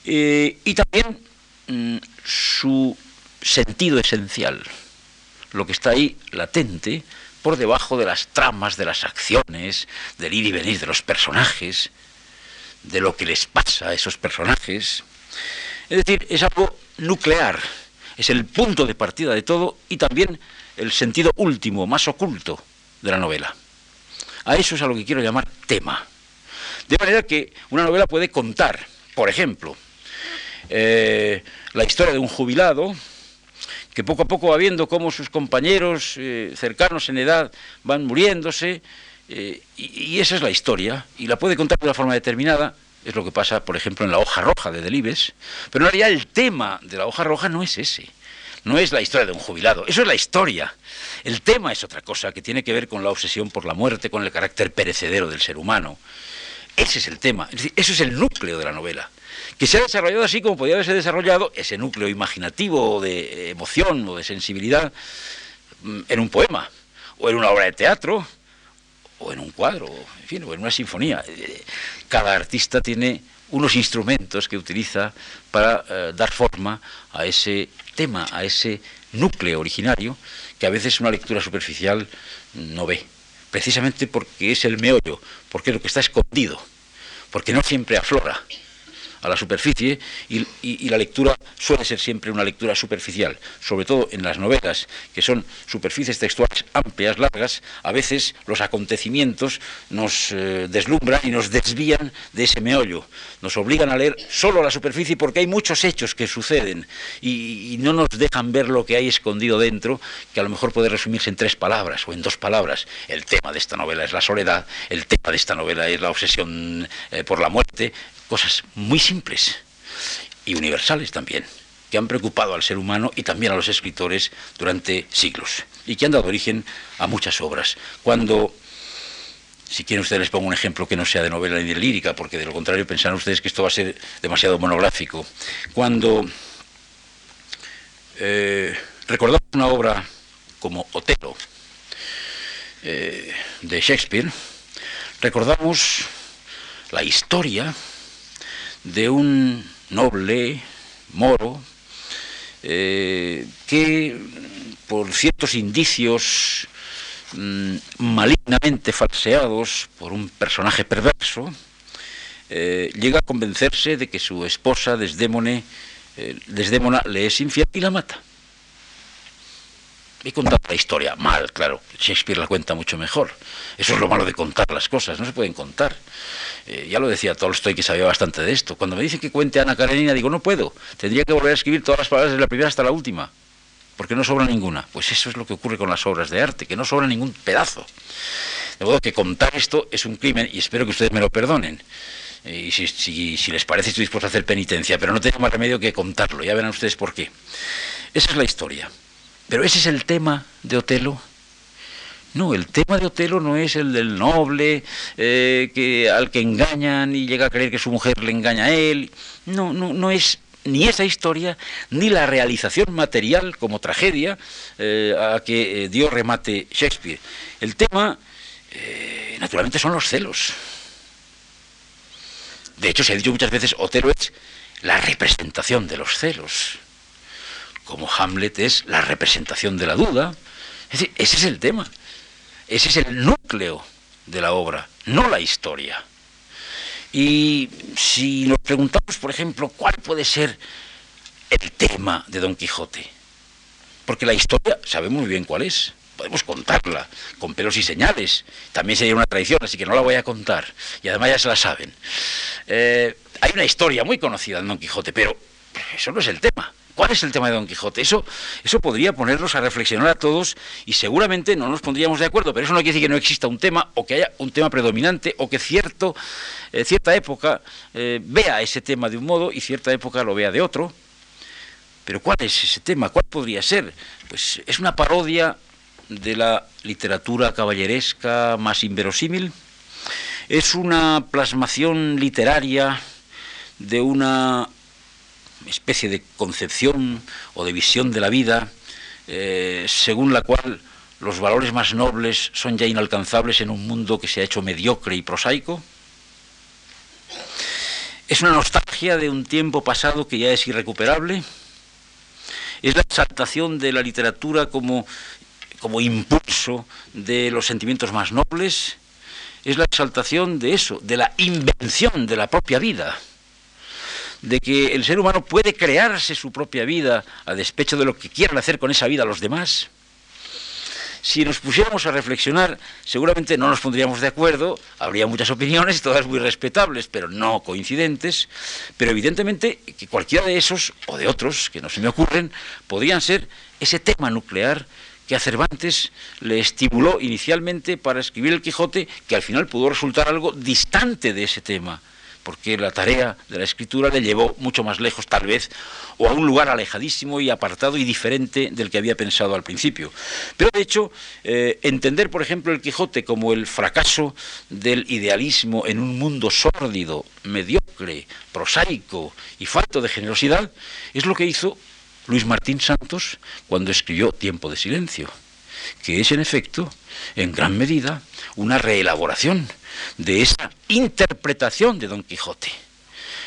eh, y también mm, su sentido esencial, lo que está ahí latente por debajo de las tramas, de las acciones, del ir y venir de los personajes, de lo que les pasa a esos personajes. Es decir, es algo nuclear, es el punto de partida de todo y también el sentido último, más oculto de la novela. A eso es a lo que quiero llamar tema. De manera que una novela puede contar, por ejemplo, eh, la historia de un jubilado que poco a poco va viendo cómo sus compañeros eh, cercanos en edad van muriéndose, y, y, esa es la historia, y la puede contar de una forma determinada, es lo que pasa, por ejemplo, en la hoja roja de Delibes, pero en realidad el tema de la hoja roja no es ese, no es la historia de un jubilado, eso es la historia. El tema es otra cosa que tiene que ver con la obsesión por la muerte, con el carácter perecedero del ser humano. Ese es el tema, es decir, eso es el núcleo de la novela, que se ha desarrollado así como podía haberse desarrollado ese núcleo imaginativo de emoción o de sensibilidad mm, en un poema, o en una obra de teatro, o en un cuadro, en fin, o en una sinfonía. Cada artista tiene unos instrumentos que utiliza para eh, dar forma a ese tema, a ese núcleo originario que a veces una lectura superficial no ve, precisamente porque es el meollo, porque es lo que está escondido, porque no siempre aflora a la superficie y, la lectura suele ser siempre una lectura superficial, sobre todo en las novelas, que son superficies textuales amplias, largas, a veces los acontecimientos nos eh, deslumbran y nos desvían de ese meollo, nos obligan a leer solo la superficie porque hay muchos hechos que suceden y, no nos dejan ver lo que hay escondido dentro, que a lo mejor puede resumirse en tres palabras o en dos palabras. El tema de esta novela es la soledad, el tema de esta novela es la obsesión eh, por la muerte, cosas muy simples y universales también, que han preocupado al ser humano y también a los escritores durante siglos y que han dado origen a muchas obras. Cuando, si quieren ustedes les pongo un ejemplo que no sea de novela ni de lírica, porque de lo contrario pensarán ustedes que esto va a ser demasiado monográfico. Cuando eh, recordamos una obra como Otelo eh, de Shakespeare, recordamos la historia de un noble moro eh, que por ciertos indicios mm, malignamente falseados por un personaje perverso, eh, llega a convencerse de que su esposa Desdémone, eh, Desdémona le es infiel y la mata. He contado la historia mal, claro. Shakespeare la cuenta mucho mejor. Eso es lo malo de contar las cosas, no se pueden contar. Eh, ya lo decía Tolstoy que sabía bastante de esto. Cuando me dicen que cuente Ana Karenina, digo, no puedo. Tendría que volver a escribir todas las palabras desde la primera hasta la última. Porque no sobra ninguna. Pues eso es lo que ocurre con las obras de arte, que no sobra ningún pedazo. De modo que contar esto es un crimen y espero que ustedes me lo perdonen. Y si, si les parece, estoy dispuesto a hacer penitencia, pero no tengo más remedio que contarlo. Ya verán ustedes por qué. Esa es la historia. Pero ese es el tema de Otelo. No, el tema de Otelo no es el del noble eh, que, al que engañan y llega a creer que su mujer le engaña a él. No, no, no es ni esa historia, ni la realización material como tragedia eh, a que eh, dio remate Shakespeare. El tema, naturalmente, son los celos. De hecho, se ha dicho muchas veces, Otelo es la representación de los celos como Hamlet es la representación de la duda. Es decir, ese es el tema. Ese es el núcleo de la obra, no la historia. Y si nos preguntamos, por ejemplo, cuál puede ser el tema de Don Quijote, porque la historia sabemos muy bien cuál es, podemos contarla con pelos y señales, también sería una tradición, así que no la voy a contar, y además ya se la saben. Eh, hay una historia muy conocida de Don Quijote, pero eso no es el tema. ¿Cuál es el tema de Don Quijote? Eso, eso podría ponernos a reflexionar a todos y seguramente no nos pondríamos de acuerdo, pero eso no quiere decir que no exista un tema o que haya un tema predominante o que cierto, eh, cierta época eh, vea ese tema de un modo y cierta época lo vea de otro. Pero ¿cuál es ese tema? ¿Cuál podría ser? Pues es una parodia de la literatura caballeresca más inverosímil. Es una plasmación literaria de una especie de concepción o de visión de la vida eh, según la cual los valores más nobles son ya inalcanzables en un mundo que se ha hecho mediocre y prosaico? ¿Es una nostalgia de un tiempo pasado que ya es irrecuperable? ¿Es la exaltación de la literatura como, como impulso de los sentimientos más nobles? ¿Es la exaltación de eso, de la invención de la propia vida? De que el ser humano puede crearse su propia vida a despecho de lo que quieran hacer con esa vida los demás. si nos pusiéramos a reflexionar, seguramente no nos pondríamos de acuerdo, habría muchas opiniones, todas muy respetables, pero no coincidentes, pero evidentemente que cualquiera de esos, o de otros, que no se me ocurren, podrían ser ese tema nuclear que a Cervantes le estimuló inicialmente para escribir el Quijote, que al final pudo resultar algo distante de ese tema porque la tarea de la escritura le llevó mucho más lejos tal vez, o a un lugar alejadísimo y apartado y diferente del que había pensado al principio. Pero de hecho, eh, entender, por ejemplo, el Quijote como el fracaso del idealismo en un mundo sórdido, mediocre, prosaico y falto de generosidad, es lo que hizo Luis Martín Santos cuando escribió Tiempo de Silencio, que es en efecto, en gran medida, una reelaboración de esa interpretación de Don Quijote.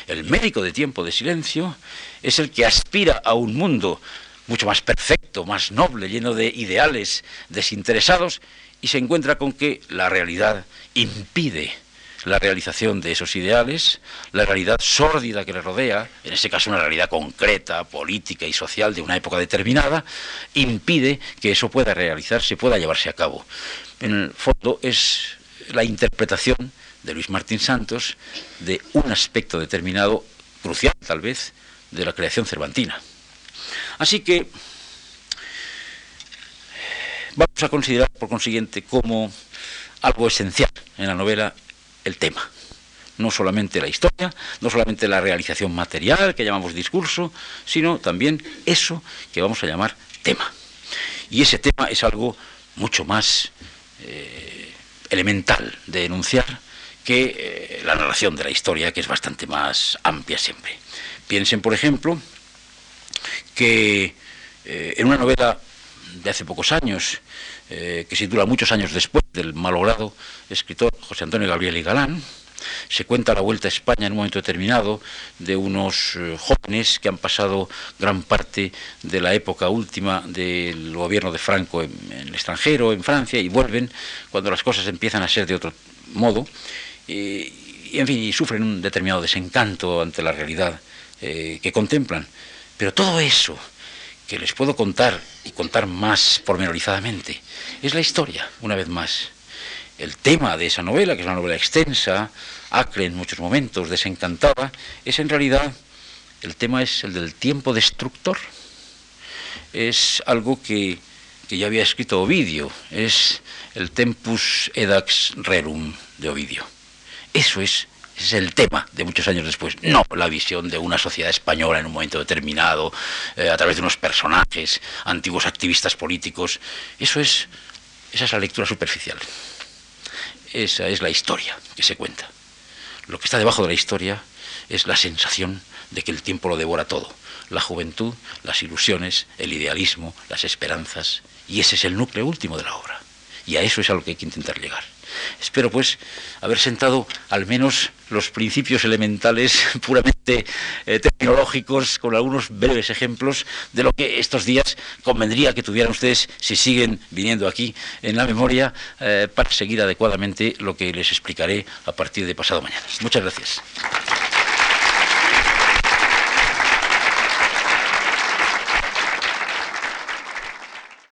El médico de tiempo de silencio es el que aspira a un mundo mucho más perfecto, más noble, lleno de ideales desinteresados, y se encuentra con que la realidad impide la realización de esos ideales, la realidad sórdida que le rodea, en este caso una realidad concreta, política y social de una época determinada, impide que eso pueda realizarse, pueda llevarse a cabo. En el fondo es la interpretación de Luis Martín Santos de un aspecto determinado, crucial tal vez, de la creación cervantina. Así que vamos a considerar, por consiguiente, como algo esencial en la novela el tema. No solamente la historia, no solamente la realización material que llamamos discurso, sino también eso que vamos a llamar tema. Y ese tema es algo mucho más eh, elemental de enunciar que eh, la narración de la historia, que es bastante más amplia siempre. Piensen, por ejemplo, que eh, en una novela de hace pocos años, eh, que se titula muchos años después del malogrado escritor José Antonio Gabriel y Galán, se cuenta la vuelta a España en un momento determinado de unos eh, jóvenes que han pasado gran parte de la época última del gobierno de Franco en, el extranjero, en Francia, y vuelven cuando las cosas empiezan a ser de otro modo, y, en fin, sufren un determinado desencanto ante la realidad eh, que contemplan. Pero todo eso que les puedo contar y contar más pormenorizadamente es la historia, una vez más el tema de esa novela, que es una novela extensa, acre en muchos momentos, desencantada, es en realidad, el tema es el del tiempo destructor. Es algo que, ya había escrito Ovidio, es el tempus edax rerum de Ovidio. Eso es es el tema de muchos años después, no la visión de una sociedad española en un momento determinado, eh, a través de unos personajes, antiguos activistas políticos. Eso es, esa es la lectura superficial. Esa es la historia que se cuenta. Lo que está debajo de la historia es la sensación de que el tiempo lo devora todo. La juventud, las ilusiones, el idealismo, las esperanzas. Y ese es el núcleo último de la obra. Y a eso es a lo que hay que intentar llegar. Espero, pues, haber sentado al menos los principios elementales puramente eh, tecnológicos con algunos breves ejemplos de lo que estos días convendría que tuvieran ustedes si siguen viniendo aquí en la memoria eh, para seguir adecuadamente lo que les explicaré a partir de pasado mañana. Muchas gracias.